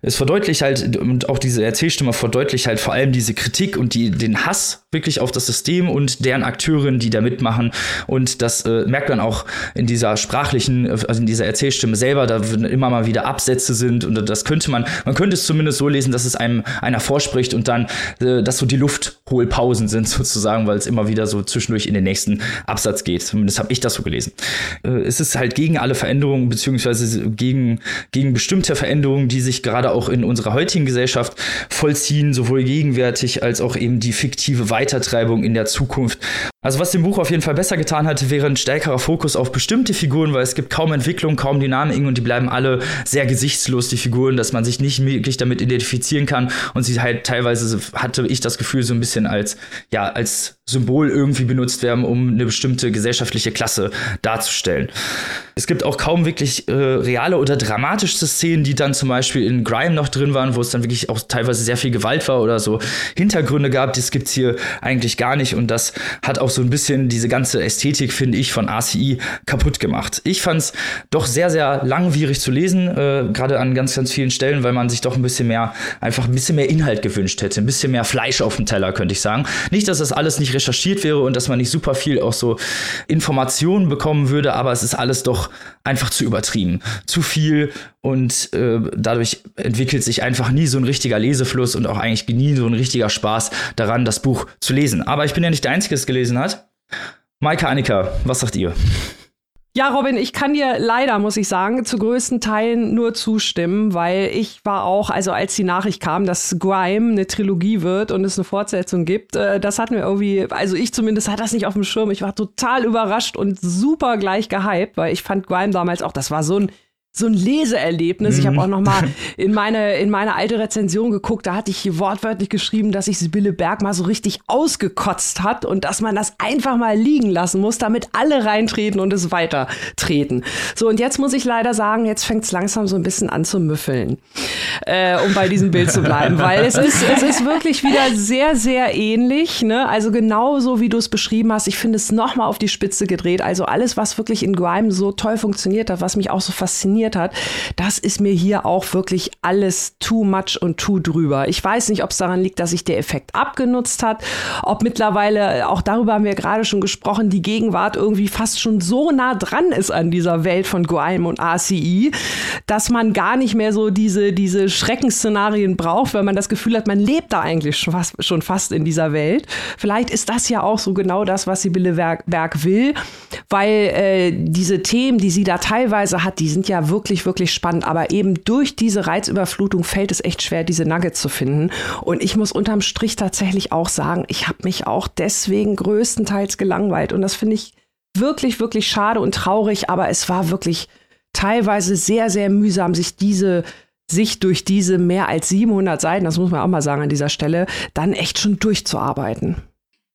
Es verdeutlicht halt, und auch diese Erzählstimme verdeutlicht halt vor allem diese Kritik und die, den Hass wirklich auf das System und deren Akteuren, die da mitmachen. Und das äh, merkt man auch in dieser sprachlichen, also in dieser Erzählstimme selber, da immer mal wieder Absätze sind und das könnte man, man könnte es zumindest so lesen, dass es einem einer vorspricht und dann, äh, dass so die Luftholpausen sind sozusagen, weil es immer wieder so zwischendurch in den nächsten Absatz geht. Zumindest habe ich das so gelesen. Äh, es ist halt gegen alle Veränderungen, beziehungsweise gegen, gegen bestimmte Veränderungen, die sich gerade auch in unserer heutigen Gesellschaft vollziehen, sowohl gegenwärtig als auch eben die fiktive Weitertreibung in der Zukunft. Also was dem Buch auf jeden Fall besser getan hat, wäre ein stärkerer Fokus auf bestimmte Figuren, weil es gibt kaum Entwicklung, kaum Dynamik und die bleiben alle sehr gesichtslos, die Figuren, dass man sich nicht wirklich damit identifizieren kann und sie halt teilweise hatte ich das Gefühl so ein bisschen als ja als Symbol irgendwie benutzt werden, um eine bestimmte gesellschaftliche Klasse darzustellen. Es gibt auch kaum wirklich äh, reale oder dramatische Szenen, die dann zum Beispiel in Grime noch drin waren, wo es dann wirklich auch teilweise sehr viel Gewalt war oder so Hintergründe gab. Das gibt's hier eigentlich gar nicht und das hat auch so ein bisschen diese ganze Ästhetik, finde ich, von ACI kaputt gemacht. Ich fand es doch sehr, sehr langwierig zu lesen, äh, gerade an ganz, ganz vielen Stellen, weil man sich doch ein bisschen mehr, einfach ein bisschen mehr Inhalt gewünscht hätte, ein bisschen mehr Fleisch auf dem Teller, könnte ich sagen. Nicht, dass das alles nicht recherchiert wäre und dass man nicht super viel auch so Informationen bekommen würde, aber es ist alles doch einfach zu übertrieben. Zu viel und äh, dadurch entwickelt sich einfach nie so ein richtiger Lesefluss und auch eigentlich nie so ein richtiger Spaß daran, das Buch zu lesen. Aber ich bin ja nicht der Einzige, es gelesen hat. Maike Annika, was sagt ihr? Ja, Robin, ich kann dir leider, muss ich sagen, zu größten Teilen nur zustimmen, weil ich war auch, also als die Nachricht kam, dass Grime eine Trilogie wird und es eine Fortsetzung gibt, äh, das hat mir irgendwie, also ich zumindest hatte das nicht auf dem Schirm. Ich war total überrascht und super gleich gehypt, weil ich fand Grime damals auch, das war so ein so ein Leseerlebnis. Mhm. Ich habe auch noch mal in meine in meine alte Rezension geguckt. Da hatte ich wortwörtlich geschrieben, dass sich Sibylle Berg mal so richtig ausgekotzt hat und dass man das einfach mal liegen lassen muss, damit alle reintreten und es weitertreten. So und jetzt muss ich leider sagen, jetzt fängt es langsam so ein bisschen an zu müffeln, äh, um bei diesem Bild zu bleiben, weil es ist es ist wirklich wieder sehr sehr ähnlich. Ne? Also genauso wie du es beschrieben hast. Ich finde es noch mal auf die Spitze gedreht. Also alles, was wirklich in Grime so toll funktioniert hat, was mich auch so fasziniert funktioniert hat, das ist mir hier auch wirklich alles too much und too drüber. Ich weiß nicht, ob es daran liegt, dass sich der Effekt abgenutzt hat, ob mittlerweile, auch darüber haben wir gerade schon gesprochen, die Gegenwart irgendwie fast schon so nah dran ist an dieser Welt von Goalm und ACI, dass man gar nicht mehr so diese, diese Schreckensszenarien braucht, weil man das Gefühl hat, man lebt da eigentlich schon fast, schon fast in dieser Welt. Vielleicht ist das ja auch so genau das, was Sibylle Berg will, weil äh, diese Themen, die sie da teilweise hat, die sind ja wirklich, wirklich spannend. Aber eben durch diese Reizüberflutung fällt es echt schwer, diese Nuggets zu finden. Und ich muss unterm Strich tatsächlich auch sagen, ich habe mich auch deswegen größtenteils gelangweilt. Und das finde ich wirklich, wirklich schade und traurig. Aber es war wirklich teilweise sehr, sehr mühsam, sich diese sich durch diese mehr als 700 Seiten, das muss man auch mal sagen an dieser Stelle, dann echt schon durchzuarbeiten.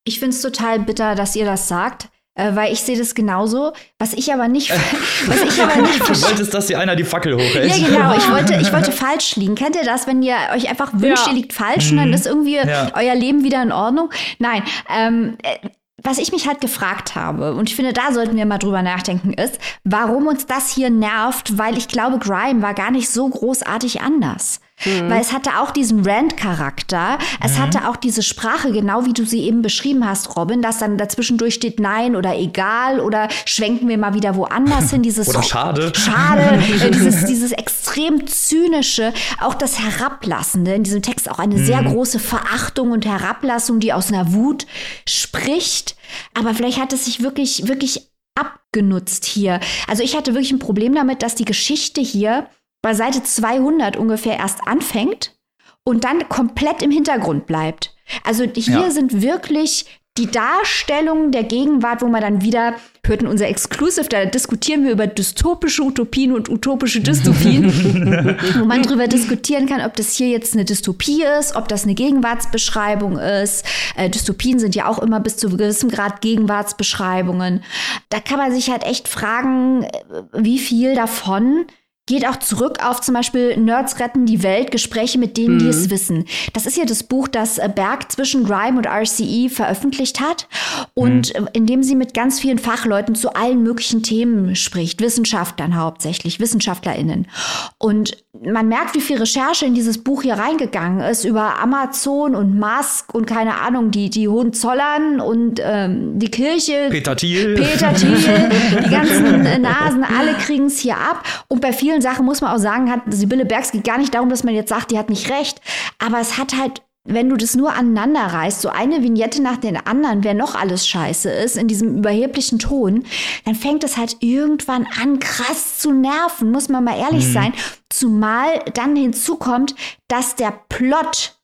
Ich finde es total bitter, dass ihr das sagt äh, weil ich sehe das genauso. Was ich aber nicht, was ich aber nicht Du wolltest, dass dir einer die Fackel hochhält. Ja, genau. Ich wollte, ich wollte falsch liegen. Kennt ihr das, wenn ihr euch einfach wünscht, ja. ihr liegt falsch mhm. und dann mhm. ist irgendwie ja. euer Leben wieder in Ordnung? Nein. Ähm, äh, was ich mich halt gefragt habe, und ich finde, da sollten wir mal drüber nachdenken, ist, warum uns das hier nervt, weil ich glaube, Grime war gar nicht so großartig anders. Mhm. Weil es hatte auch diesen Rant-Charakter. Es mhm. hatte auch diese Sprache, genau wie du sie eben beschrieben hast, Robin, dass dann dazwischendurch steht Nein oder egal oder schwenken wir mal wieder woanders hin. Dieses oder schade. Schade. äh, dieses, dieses extrem zynische, auch das Herablassende. In diesem Text auch eine mhm. sehr große Verachtung und Herablassung, die aus einer Wut spricht. Aber vielleicht hat es sich wirklich, wirklich abgenutzt hier. Also ich hatte wirklich ein Problem damit, dass die Geschichte hier bei Seite 200 ungefähr erst anfängt und dann komplett im Hintergrund bleibt. Also hier ja. sind wirklich die Darstellung der Gegenwart, wo man dann wieder hört in unser Exclusive, da diskutieren wir über dystopische Utopien und utopische Dystopien, wo man darüber diskutieren kann, ob das hier jetzt eine Dystopie ist, ob das eine Gegenwartsbeschreibung ist. Äh, Dystopien sind ja auch immer bis zu einem gewissen Grad Gegenwartsbeschreibungen. Da kann man sich halt echt fragen, äh, wie viel davon geht auch zurück auf zum Beispiel Nerds retten die Welt, Gespräche mit denen, mhm. die es wissen. Das ist ja das Buch, das äh, Berg zwischen Grime und RCE veröffentlicht hat und mhm. in dem sie mit ganz vielen Fachleuten zu allen möglichen Themen spricht, Wissenschaftlern hauptsächlich, WissenschaftlerInnen. Und man merkt, wie viel Recherche in dieses Buch hier reingegangen ist über Amazon und Musk und keine Ahnung, die, die Hohenzollern und ähm, die Kirche. Peter Thiel. Peter Thiel, die ganzen Nasen, alle kriegen es hier ab. Und bei vielen Sachen muss man auch sagen, hat Sibylle Bergs geht gar nicht darum, dass man jetzt sagt, die hat nicht recht. Aber es hat halt wenn du das nur aneinander reißt, so eine Vignette nach den anderen, wer noch alles scheiße ist, in diesem überheblichen Ton, dann fängt es halt irgendwann an, krass zu nerven, muss man mal ehrlich mhm. sein. Zumal dann hinzukommt, dass der Plot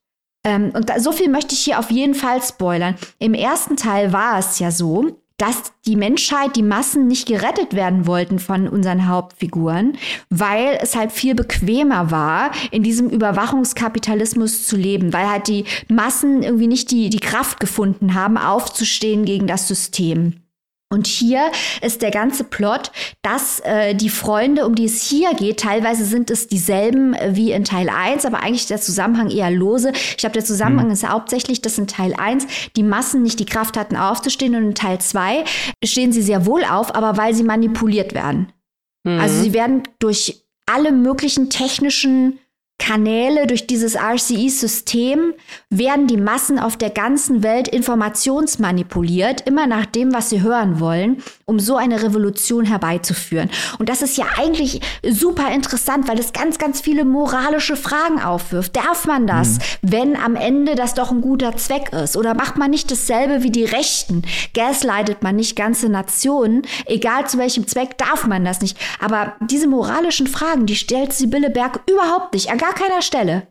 ähm, und da, so viel möchte ich hier auf jeden Fall spoilern. Im ersten Teil war es ja so, dass die Menschheit, die Massen nicht gerettet werden wollten von unseren Hauptfiguren, weil es halt viel bequemer war, in diesem Überwachungskapitalismus zu leben, weil halt die Massen irgendwie nicht die, die Kraft gefunden haben, aufzustehen gegen das System. Und hier ist der ganze Plot, dass äh, die Freunde, um die es hier geht, teilweise sind es dieselben äh, wie in Teil 1, aber eigentlich der Zusammenhang eher lose. Ich glaube, der Zusammenhang mhm. ist hauptsächlich, dass in Teil 1 die Massen nicht die Kraft hatten, aufzustehen und in Teil 2 stehen sie sehr wohl auf, aber weil sie manipuliert werden. Mhm. Also sie werden durch alle möglichen technischen Kanäle, durch dieses RCE-System werden die Massen auf der ganzen Welt informationsmanipuliert, immer nach dem, was sie hören wollen, um so eine Revolution herbeizuführen. Und das ist ja eigentlich super interessant, weil es ganz, ganz viele moralische Fragen aufwirft. Darf man das, mhm. wenn am Ende das doch ein guter Zweck ist? Oder macht man nicht dasselbe wie die Rechten? Gaslightet man nicht ganze Nationen? Egal zu welchem Zweck darf man das nicht. Aber diese moralischen Fragen, die stellt Sibylle Berg überhaupt nicht gar keiner Stelle.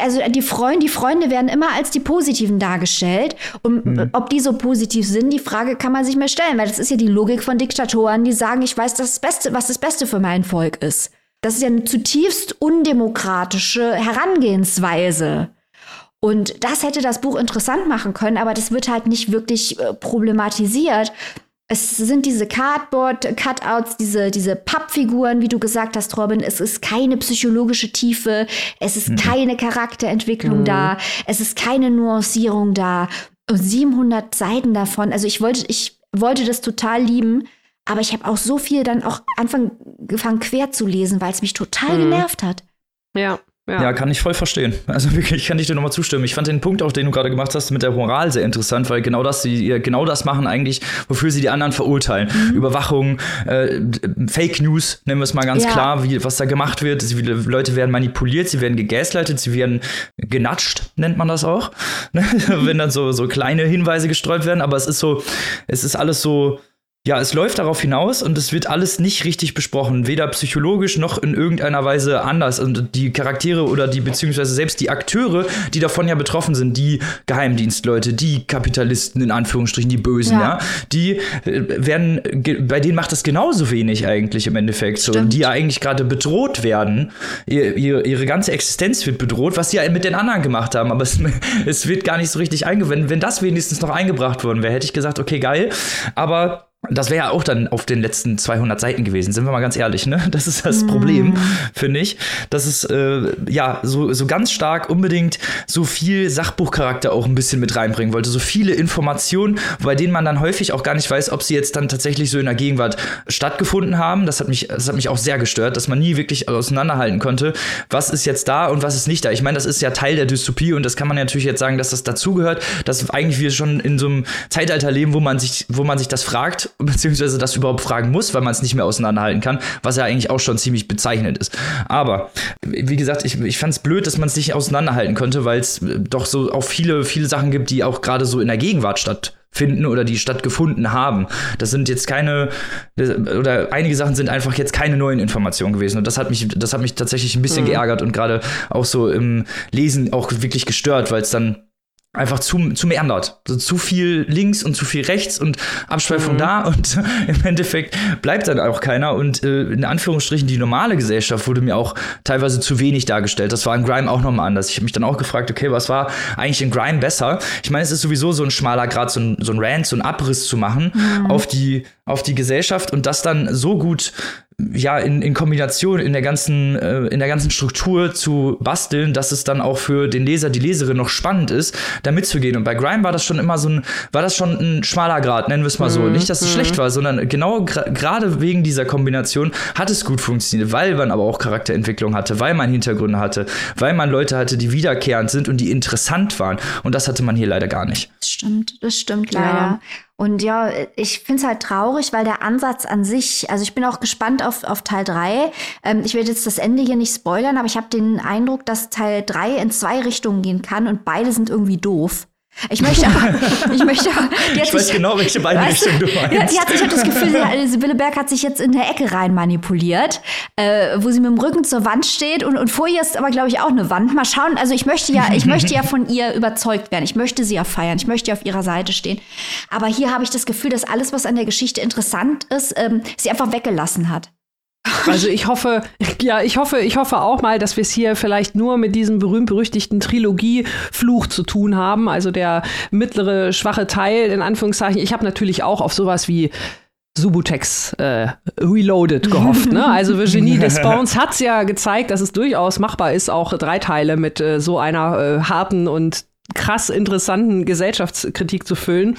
Also die Freunde, die Freunde werden immer als die Positiven dargestellt. Und mhm. ob die so positiv sind, die Frage kann man sich mehr stellen, weil das ist ja die Logik von Diktatoren, die sagen, ich weiß das Beste, was das Beste für mein Volk ist. Das ist ja eine zutiefst undemokratische Herangehensweise. Und das hätte das Buch interessant machen können, aber das wird halt nicht wirklich äh, problematisiert es sind diese Cardboard-Cutouts, diese, diese Pappfiguren, wie du gesagt hast, Robin. Es ist keine psychologische Tiefe, es ist mhm. keine Charakterentwicklung mhm. da, es ist keine Nuancierung da. Und 700 Seiten davon. Also ich wollte, ich wollte das total lieben, aber ich habe auch so viel dann auch angefangen quer zu lesen, weil es mich total mhm. genervt hat. Ja. Ja. ja. kann ich voll verstehen. Also wirklich kann ich dir nochmal zustimmen. Ich fand den Punkt auch, den du gerade gemacht hast, mit der Moral sehr interessant, weil genau das, sie genau das machen eigentlich, wofür sie die anderen verurteilen. Mhm. Überwachung, äh, Fake News, nennen wir es mal ganz ja. klar, wie, was da gemacht wird. Sie, Leute werden manipuliert, sie werden gegaslightet, sie werden genatscht, nennt man das auch. Wenn dann so, so kleine Hinweise gestreut werden, aber es ist so, es ist alles so, ja, es läuft darauf hinaus und es wird alles nicht richtig besprochen, weder psychologisch noch in irgendeiner Weise anders. Und die Charaktere oder die, beziehungsweise selbst die Akteure, die davon ja betroffen sind, die Geheimdienstleute, die Kapitalisten in Anführungsstrichen, die Bösen, ja, ja die äh, werden, bei denen macht das genauso wenig eigentlich im Endeffekt. So, die ja eigentlich gerade bedroht werden. Ihr, ihre, ihre ganze Existenz wird bedroht, was sie ja mit den anderen gemacht haben. Aber es, es wird gar nicht so richtig eingewendet. Wenn das wenigstens noch eingebracht worden wäre, hätte ich gesagt, okay, geil. Aber das wäre ja auch dann auf den letzten 200 Seiten gewesen, sind wir mal ganz ehrlich, ne? Das ist das mm. Problem, finde ich, dass es äh, ja so, so ganz stark unbedingt so viel Sachbuchcharakter auch ein bisschen mit reinbringen wollte. So viele Informationen, bei denen man dann häufig auch gar nicht weiß, ob sie jetzt dann tatsächlich so in der Gegenwart stattgefunden haben. Das hat mich, das hat mich auch sehr gestört, dass man nie wirklich auseinanderhalten konnte, was ist jetzt da und was ist nicht da. Ich meine, das ist ja Teil der Dystopie und das kann man ja natürlich jetzt sagen, dass das dazugehört, dass eigentlich wir schon in so einem Zeitalter leben, wo man sich, wo man sich das fragt beziehungsweise das überhaupt fragen muss, weil man es nicht mehr auseinanderhalten kann, was ja eigentlich auch schon ziemlich bezeichnend ist. Aber, wie gesagt, ich, ich fand es blöd, dass man es nicht auseinanderhalten konnte, weil es doch so auch viele, viele Sachen gibt, die auch gerade so in der Gegenwart stattfinden finden oder die stattgefunden haben. Das sind jetzt keine oder einige Sachen sind einfach jetzt keine neuen Informationen gewesen und das hat mich das hat mich tatsächlich ein bisschen mhm. geärgert und gerade auch so im Lesen auch wirklich gestört, weil es dann einfach zu, zu meandert. Also zu viel links und zu viel rechts und Abschweifung mhm. da und im Endeffekt bleibt dann auch keiner und äh, in Anführungsstrichen die normale Gesellschaft wurde mir auch teilweise zu wenig dargestellt. Das war in Grime auch nochmal anders. Ich habe mich dann auch gefragt, okay, was war eigentlich in Grime besser? Ich meine, es ist sowieso so ein schmaler Grad, so ein, so ein Rant, so ein Abriss zu machen mhm. auf die auf die Gesellschaft und das dann so gut ja in, in Kombination in der ganzen äh, in der ganzen Struktur zu basteln, dass es dann auch für den Leser die Leserin noch spannend ist, da mitzugehen. Und bei Grime war das schon immer so ein war das schon ein schmaler Grad, nennen wir es mal so. Mhm. Nicht, dass es mhm. schlecht war, sondern genau gerade wegen dieser Kombination hat es gut funktioniert, weil man aber auch Charakterentwicklung hatte, weil man Hintergründe hatte, weil man Leute hatte, die wiederkehrend sind und die interessant waren. Und das hatte man hier leider gar nicht. Das stimmt, das stimmt leider. Ja. Und ja, ich finde es halt traurig, weil der Ansatz an sich, also ich bin auch gespannt auf, auf Teil 3. Ähm, ich werde jetzt das Ende hier nicht spoilern, aber ich habe den Eindruck, dass Teil 3 in zwei Richtungen gehen kann und beide sind irgendwie doof. Ich möchte ich möchte aber, Ich weiß sich, genau, welche beiden Richtungen du meinst. Ja, die hat, ich habe das Gefühl, Sibylle Berg hat sich jetzt in der Ecke rein manipuliert, äh, wo sie mit dem Rücken zur Wand steht und, und vor ihr ist aber, glaube ich, auch eine Wand. Mal schauen, also ich möchte ja, ich möchte ja von ihr überzeugt werden. Ich möchte sie ja feiern. Ich möchte ja auf ihrer Seite stehen. Aber hier habe ich das Gefühl, dass alles, was an der Geschichte interessant ist, ähm, sie einfach weggelassen hat. Also ich hoffe, ja, ich hoffe, ich hoffe auch mal, dass wir es hier vielleicht nur mit diesem berühmt-berüchtigten Trilogie-Fluch zu tun haben. Also der mittlere, schwache Teil, in Anführungszeichen. Ich habe natürlich auch auf sowas wie Subutex äh, Reloaded gehofft. Ne? Also Virginie Despons hat es ja gezeigt, dass es durchaus machbar ist, auch drei Teile mit äh, so einer äh, harten und krass interessanten Gesellschaftskritik zu füllen.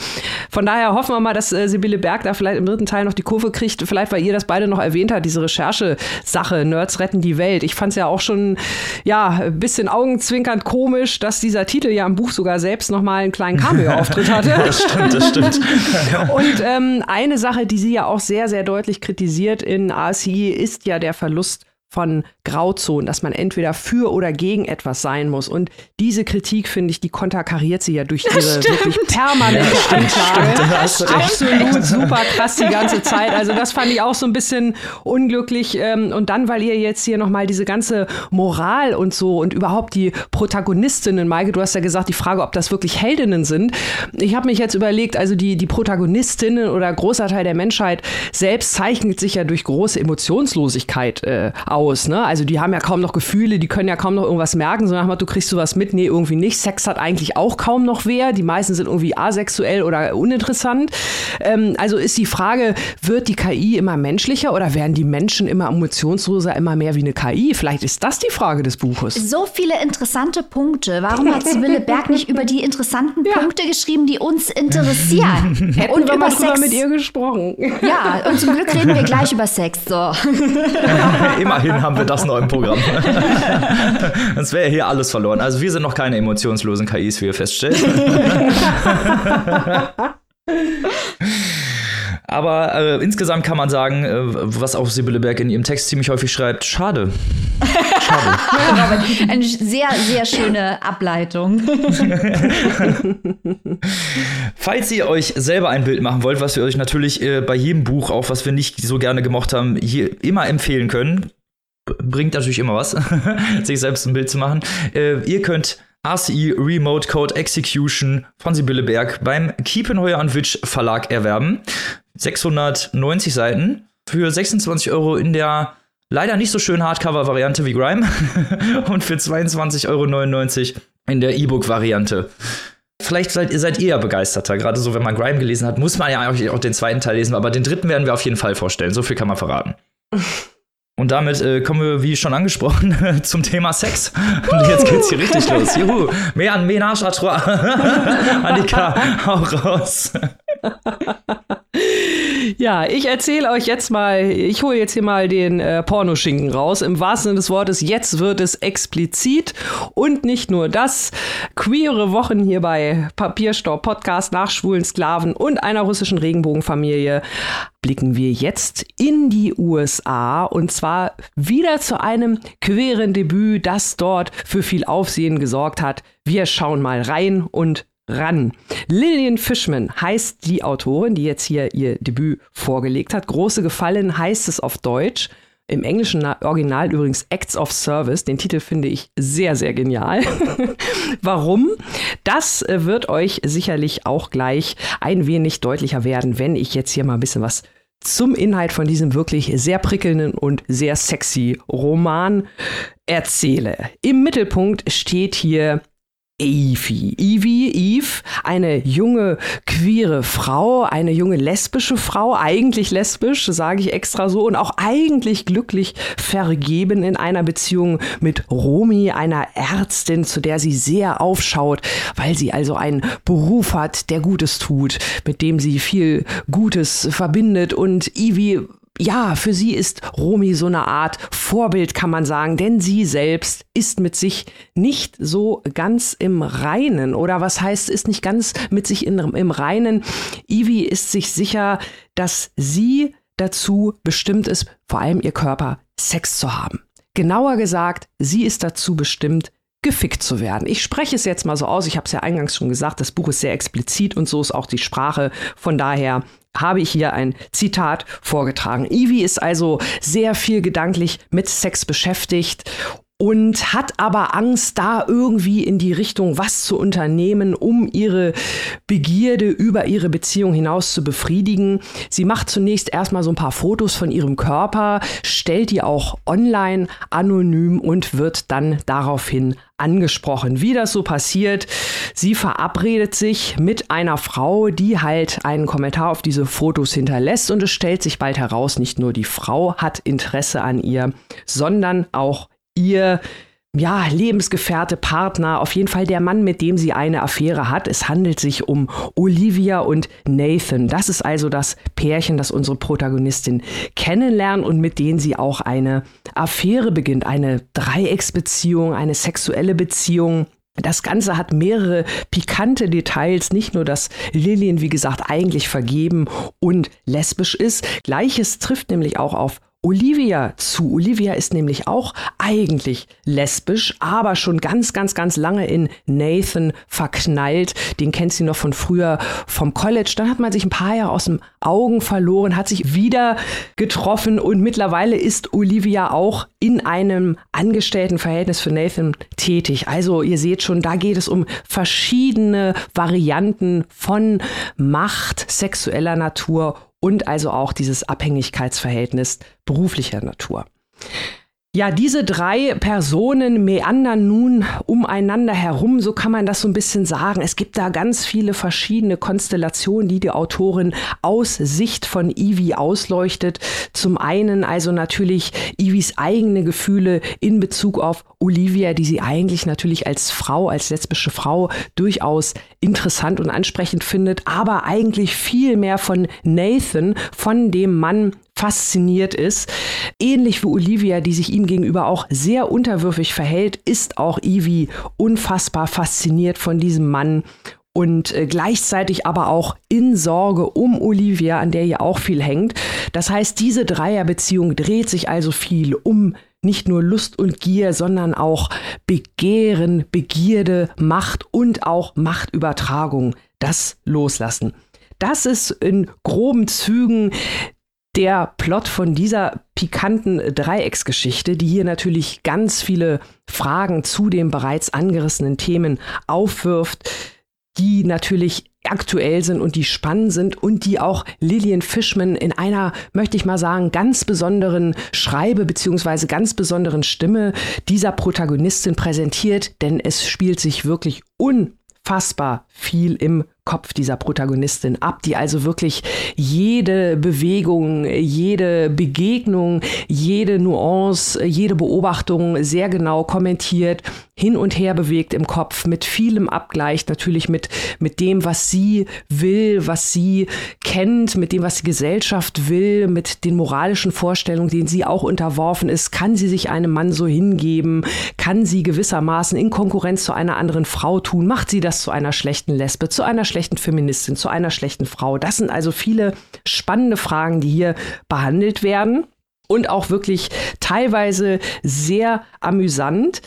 Von daher hoffen wir mal, dass äh, Sibylle Berg da vielleicht im dritten Teil noch die Kurve kriegt. Vielleicht, weil ihr das beide noch erwähnt habt, diese Recherchesache, Nerds retten die Welt. Ich fand es ja auch schon, ja, ein bisschen augenzwinkernd komisch, dass dieser Titel ja im Buch sogar selbst noch mal einen kleinen Cameo-Auftritt hatte. das stimmt, das stimmt. Und ähm, eine Sache, die sie ja auch sehr, sehr deutlich kritisiert in ACI, ist ja der Verlust von Grauzonen, dass man entweder für oder gegen etwas sein muss. Und diese Kritik, finde ich, die konterkariert sie ja durch ihre wirklich permanente ja, Anklage. Absolut super krass die ganze Zeit. Also das fand ich auch so ein bisschen unglücklich. Ähm, und dann, weil ihr jetzt hier nochmal diese ganze Moral und so und überhaupt die Protagonistinnen, Maike, du hast ja gesagt, die Frage, ob das wirklich Heldinnen sind. Ich habe mich jetzt überlegt, also die, die Protagonistinnen oder großer Teil der Menschheit selbst zeichnet sich ja durch große Emotionslosigkeit äh, aus. Ne? Also die haben ja kaum noch Gefühle, die können ja kaum noch irgendwas merken, sondern du kriegst du was mit, nee, irgendwie nicht. Sex hat eigentlich auch kaum noch wer. Die meisten sind irgendwie asexuell oder uninteressant. Ähm, also ist die Frage, wird die KI immer menschlicher oder werden die Menschen immer emotionsloser, immer mehr wie eine KI? Vielleicht ist das die Frage des Buches. So viele interessante Punkte. Warum hat Sibylle Berg nicht über die interessanten ja. Punkte geschrieben, die uns interessieren? Hätten und wir über mal Sex mit ihr gesprochen. Ja, und zum Glück reden wir gleich über Sex. So. Immerhin immerhin haben wir das noch im Programm. Sonst wäre hier alles verloren. Also wir sind noch keine emotionslosen KIs, wie ihr feststellt. Aber äh, insgesamt kann man sagen, äh, was auch Sibylle Berg in ihrem Text ziemlich häufig schreibt, schade. Schade. Eine sehr, sehr schöne Ableitung. Falls ihr euch selber ein Bild machen wollt, was wir euch natürlich äh, bei jedem Buch, auch was wir nicht so gerne gemocht haben, hier immer empfehlen können, bringt natürlich immer was, sich selbst ein Bild zu machen. Äh, ihr könnt ACI Remote Code Execution von Sibylle Berg beim Kiepenheuer und Witsch Verlag erwerben. 690 Seiten für 26 Euro in der leider nicht so schönen Hardcover-Variante wie Grime und für 22,99 Euro in der E-Book-Variante. Vielleicht seid, seid ihr ja begeisterter. Gerade so, wenn man Grime gelesen hat, muss man ja auch den zweiten Teil lesen, aber den dritten werden wir auf jeden Fall vorstellen. So viel kann man verraten. Und damit äh, kommen wir, wie schon angesprochen, zum Thema Sex. Und jetzt geht's hier richtig los. Juhu, mehr an Ménage à trois. Annika, hau raus. Ja, ich erzähle euch jetzt mal, ich hole jetzt hier mal den äh, Pornoschinken raus. Im wahrsten Sinne des Wortes, jetzt wird es explizit. Und nicht nur das. Queere Wochen hier bei Papierstau Podcast nach schwulen Sklaven und einer russischen Regenbogenfamilie blicken wir jetzt in die USA und zwar wieder zu einem queeren Debüt, das dort für viel Aufsehen gesorgt hat. Wir schauen mal rein und ran. Lillian Fishman heißt die Autorin, die jetzt hier ihr Debüt vorgelegt hat. Große Gefallen heißt es auf Deutsch. Im englischen Original übrigens Acts of Service. Den Titel finde ich sehr, sehr genial. Warum? Das äh, wird euch sicherlich auch gleich ein wenig deutlicher werden, wenn ich jetzt hier mal ein bisschen was zum Inhalt von diesem wirklich sehr prickelnden und sehr sexy Roman erzähle. Im Mittelpunkt steht hier Evie. Evie, Eve, eine junge queere Frau, eine junge lesbische Frau, eigentlich lesbisch, sage ich extra so, und auch eigentlich glücklich vergeben in einer Beziehung mit Romy, einer Ärztin, zu der sie sehr aufschaut, weil sie also einen Beruf hat, der Gutes tut, mit dem sie viel Gutes verbindet. Und Evie ja, für sie ist Romy so eine Art Vorbild, kann man sagen, denn sie selbst ist mit sich nicht so ganz im Reinen. Oder was heißt, ist nicht ganz mit sich in, im Reinen. Ivy ist sich sicher, dass sie dazu bestimmt ist, vor allem ihr Körper Sex zu haben. Genauer gesagt, sie ist dazu bestimmt, gefickt zu werden. Ich spreche es jetzt mal so aus, ich habe es ja eingangs schon gesagt, das Buch ist sehr explizit und so ist auch die Sprache. Von daher habe ich hier ein Zitat vorgetragen. Ivy ist also sehr viel gedanklich mit Sex beschäftigt und hat aber Angst, da irgendwie in die Richtung was zu unternehmen, um ihre Begierde über ihre Beziehung hinaus zu befriedigen. Sie macht zunächst erstmal so ein paar Fotos von ihrem Körper, stellt die auch online anonym und wird dann daraufhin angesprochen. Wie das so passiert, sie verabredet sich mit einer Frau, die halt einen Kommentar auf diese Fotos hinterlässt und es stellt sich bald heraus, nicht nur die Frau hat Interesse an ihr, sondern auch ihr ja, Lebensgefährte, Partner, auf jeden Fall der Mann, mit dem sie eine Affäre hat. Es handelt sich um Olivia und Nathan. Das ist also das Pärchen, das unsere Protagonistin kennenlernt und mit denen sie auch eine Affäre beginnt. Eine Dreiecksbeziehung, eine sexuelle Beziehung. Das Ganze hat mehrere pikante Details, nicht nur, dass Lillian, wie gesagt, eigentlich vergeben und lesbisch ist. Gleiches trifft nämlich auch auf Olivia zu. Olivia ist nämlich auch eigentlich lesbisch, aber schon ganz, ganz, ganz lange in Nathan verknallt. Den kennt sie noch von früher vom College. Dann hat man sich ein paar Jahre aus dem Augen verloren, hat sich wieder getroffen und mittlerweile ist Olivia auch in einem Angestelltenverhältnis für Nathan tätig. Also ihr seht schon, da geht es um verschiedene Varianten von Macht sexueller Natur und also auch dieses Abhängigkeitsverhältnis beruflicher Natur. Ja, diese drei Personen meandern nun umeinander herum, so kann man das so ein bisschen sagen. Es gibt da ganz viele verschiedene Konstellationen, die die Autorin aus Sicht von Ivy ausleuchtet. Zum einen also natürlich Ivys eigene Gefühle in Bezug auf Olivia, die sie eigentlich natürlich als Frau, als lesbische Frau durchaus interessant und ansprechend findet, aber eigentlich viel mehr von Nathan, von dem Mann, fasziniert ist. Ähnlich wie Olivia, die sich ihm gegenüber auch sehr unterwürfig verhält, ist auch Evie unfassbar fasziniert von diesem Mann und äh, gleichzeitig aber auch in Sorge um Olivia, an der ihr auch viel hängt. Das heißt, diese Dreierbeziehung dreht sich also viel um nicht nur Lust und Gier, sondern auch Begehren, Begierde, Macht und auch Machtübertragung. Das Loslassen. Das ist in groben Zügen der Plot von dieser pikanten Dreiecksgeschichte, die hier natürlich ganz viele Fragen zu den bereits angerissenen Themen aufwirft, die natürlich aktuell sind und die spannend sind und die auch Lillian Fishman in einer, möchte ich mal sagen, ganz besonderen Schreibe beziehungsweise ganz besonderen Stimme dieser Protagonistin präsentiert, denn es spielt sich wirklich unfassbar viel im Kopf dieser Protagonistin ab, die also wirklich jede Bewegung, jede Begegnung, jede Nuance, jede Beobachtung sehr genau kommentiert, hin und her bewegt im Kopf, mit vielem Abgleich, natürlich mit, mit dem, was sie will, was sie kennt, mit dem, was die Gesellschaft will, mit den moralischen Vorstellungen, denen sie auch unterworfen ist. Kann sie sich einem Mann so hingeben? Kann sie gewissermaßen in Konkurrenz zu einer anderen Frau tun? Macht sie das zu einer schlechten Lesbe, zu einer schlechten schlechten Feministin, zu einer schlechten Frau? Das sind also viele spannende Fragen, die hier behandelt werden und auch wirklich teilweise sehr amüsant.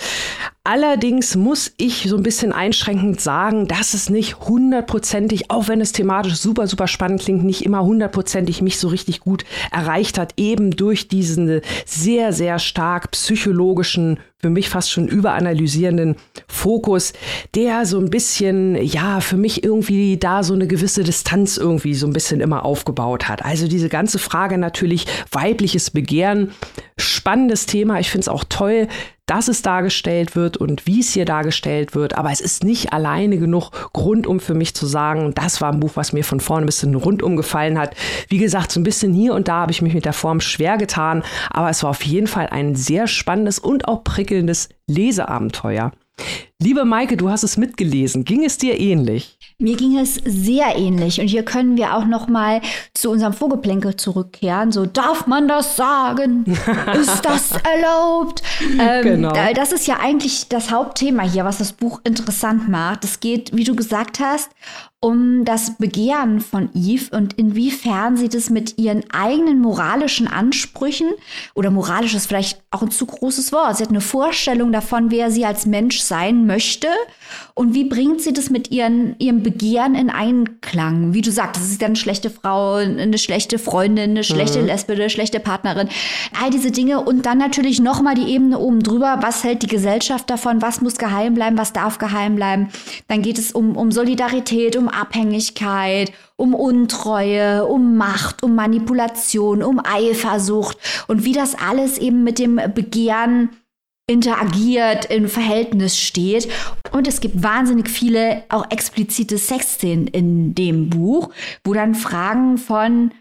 Allerdings muss ich so ein bisschen einschränkend sagen, dass es nicht hundertprozentig, auch wenn es thematisch super, super spannend klingt, nicht immer hundertprozentig mich so richtig gut erreicht hat, eben durch diesen sehr, sehr stark psychologischen, für mich fast schon überanalysierenden Fokus, der so ein bisschen, ja, für mich irgendwie da so eine gewisse Distanz irgendwie so ein bisschen immer aufgebaut hat. Also diese ganze Frage natürlich weibliches Begehren, spannendes Thema. Ich finde es auch toll, dass es dargestellt wird und wie es hier dargestellt wird. Aber es ist nicht alleine genug Grund, um für mich zu sagen, das war ein Buch, was mir von vorne ein bisschen rundum gefallen hat. Wie gesagt, so ein bisschen hier und da habe ich mich mit der Form schwer getan, aber es war auf jeden Fall ein sehr spannendes und auch prickelndes Leseabenteuer. Liebe Maike, du hast es mitgelesen. Ging es dir ähnlich? Mir ging es sehr ähnlich und hier können wir auch noch mal zu unserem Vorgeplänkel zurückkehren. So darf man das sagen? ist das erlaubt? Ähm, genau. Das ist ja eigentlich das Hauptthema hier, was das Buch interessant macht. Es geht, wie du gesagt hast, um das Begehren von Eve und inwiefern sie das mit ihren eigenen moralischen Ansprüchen oder moralisch ist vielleicht auch ein zu großes Wort. Sie hat eine Vorstellung davon, wer sie als Mensch sein möchte und wie bringt sie das mit ihren, ihrem Begehren in Einklang? Wie du sagst, das ist dann eine schlechte Frau, eine schlechte Freundin, eine schlechte mhm. Lesbe, eine schlechte Partnerin. All diese Dinge und dann natürlich noch mal die Ebene oben drüber. Was hält die Gesellschaft davon? Was muss geheim bleiben? Was darf geheim bleiben? Dann geht es um, um Solidarität, um Abhängigkeit, um Untreue, um Macht, um Manipulation, um Eifersucht und wie das alles eben mit dem Begehren interagiert, in Verhältnis steht. Und es gibt wahnsinnig viele auch explizite Sexszenen in dem Buch, wo dann Fragen von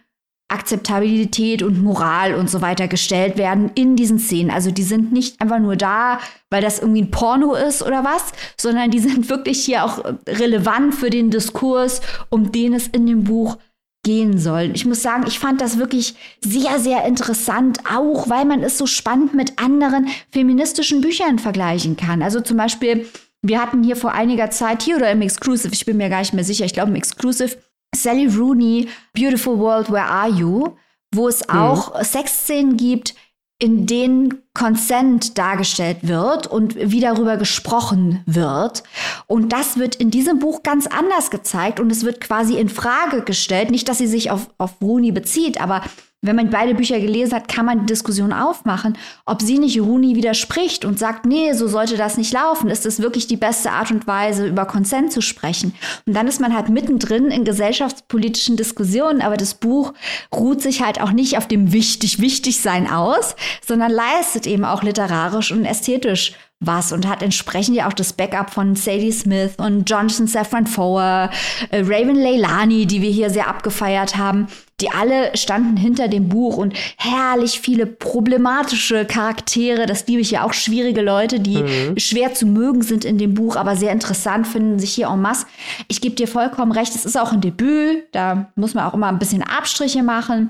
Akzeptabilität und Moral und so weiter gestellt werden in diesen Szenen. Also die sind nicht einfach nur da, weil das irgendwie ein Porno ist oder was, sondern die sind wirklich hier auch relevant für den Diskurs, um den es in dem Buch gehen soll. Ich muss sagen, ich fand das wirklich sehr, sehr interessant, auch weil man es so spannend mit anderen feministischen Büchern vergleichen kann. Also zum Beispiel, wir hatten hier vor einiger Zeit, hier oder im Exclusive, ich bin mir gar nicht mehr sicher, ich glaube im Exclusive, Sally Rooney, Beautiful World, Where Are You? Wo es mhm. auch Sexszenen gibt, in denen Consent dargestellt wird und wie darüber gesprochen wird. Und das wird in diesem Buch ganz anders gezeigt und es wird quasi in Frage gestellt. Nicht, dass sie sich auf, auf Rooney bezieht, aber wenn man beide Bücher gelesen hat, kann man die Diskussion aufmachen, ob sie nicht Rooney widerspricht und sagt, nee, so sollte das nicht laufen. Ist das wirklich die beste Art und Weise, über Konsent zu sprechen? Und dann ist man halt mittendrin in gesellschaftspolitischen Diskussionen, aber das Buch ruht sich halt auch nicht auf dem wichtig, wichtig sein aus, sondern leistet eben auch literarisch und ästhetisch was und hat entsprechend ja auch das Backup von Sadie Smith und Jonathan Safran Foer, äh, Raven Leilani, die wir hier sehr abgefeiert haben. Die alle standen hinter dem Buch und herrlich viele problematische Charaktere. Das liebe ich ja auch. Schwierige Leute, die mhm. schwer zu mögen sind in dem Buch, aber sehr interessant finden sich hier en masse. Ich gebe dir vollkommen recht. Es ist auch ein Debüt. Da muss man auch immer ein bisschen Abstriche machen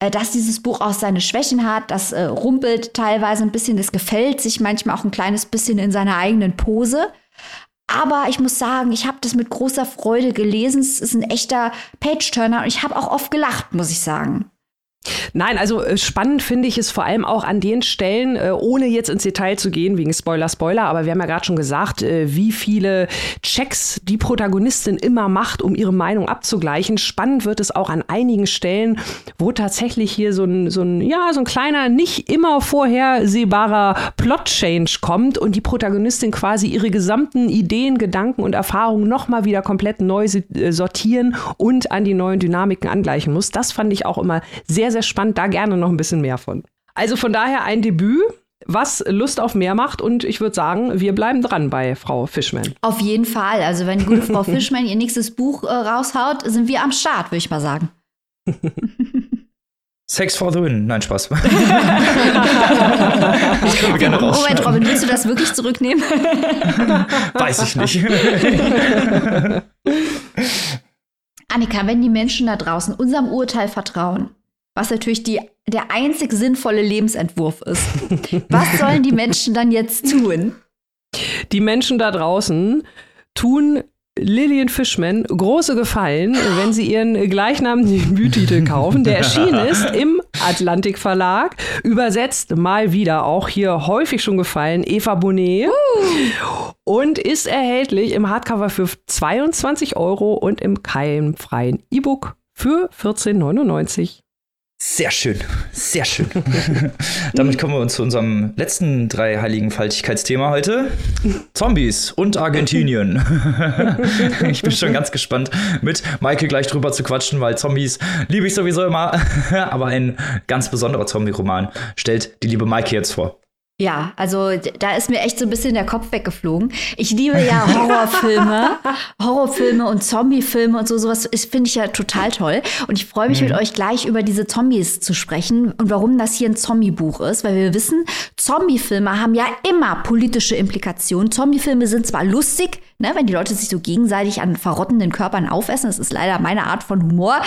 äh, dass dieses Buch auch seine Schwächen hat. Das äh, rumpelt teilweise ein bisschen, das gefällt sich manchmal auch ein kleines bisschen in seiner eigenen Pose. Aber ich muss sagen, ich habe das mit großer Freude gelesen. Es ist ein echter Page-Turner und ich habe auch oft gelacht, muss ich sagen. Nein, also äh, spannend finde ich es vor allem auch an den Stellen, äh, ohne jetzt ins Detail zu gehen, wegen Spoiler, Spoiler, aber wir haben ja gerade schon gesagt, äh, wie viele Checks die Protagonistin immer macht, um ihre Meinung abzugleichen. Spannend wird es auch an einigen Stellen, wo tatsächlich hier so ein, so ein, ja, so ein kleiner, nicht immer vorhersehbarer Plot-Change kommt und die Protagonistin quasi ihre gesamten Ideen, Gedanken und Erfahrungen nochmal wieder komplett neu sortieren und an die neuen Dynamiken angleichen muss. Das fand ich auch immer sehr sehr, sehr spannend. Da gerne noch ein bisschen mehr von. Also von daher ein Debüt, was Lust auf mehr macht. Und ich würde sagen, wir bleiben dran bei Frau Fischmann. Auf jeden Fall. Also wenn die gute Frau Fischmann ihr nächstes Buch äh, raushaut, sind wir am Start, würde ich mal sagen. Sex for the win. Nein, Spaß. das können wir gerne Moment, Robin, willst du das wirklich zurücknehmen? Weiß ich nicht. Annika, wenn die Menschen da draußen unserem Urteil vertrauen, was natürlich die, der einzig sinnvolle Lebensentwurf ist. Was sollen die Menschen dann jetzt tun? Die Menschen da draußen tun Lillian Fishman große Gefallen, wenn Sie Ihren gleichnamigen Bütitel kaufen, der erschienen ist im Atlantik Verlag, übersetzt mal wieder auch hier häufig schon gefallen, Eva Bonet uh. und ist erhältlich im Hardcover für 22 Euro und im keimfreien E-Book für 14,99. Sehr schön, sehr schön. Damit kommen wir zu unserem letzten drei heiligen Faltigkeitsthema heute. Zombies und Argentinien. ich bin schon ganz gespannt, mit Michael gleich drüber zu quatschen, weil Zombies liebe ich sowieso immer. Aber ein ganz besonderer Zombie-Roman stellt die liebe Maike jetzt vor. Ja, also da ist mir echt so ein bisschen der Kopf weggeflogen. Ich liebe ja Horrorfilme, Horrorfilme und Zombiefilme und so sowas finde ich ja total toll. Und ich freue mich mhm. mit euch gleich über diese Zombies zu sprechen und warum das hier ein Zombiebuch ist, weil wir wissen, Zombiefilme haben ja immer politische Implikationen. Zombiefilme sind zwar lustig, ne, wenn die Leute sich so gegenseitig an verrottenden Körpern aufessen, das ist leider meine Art von Humor,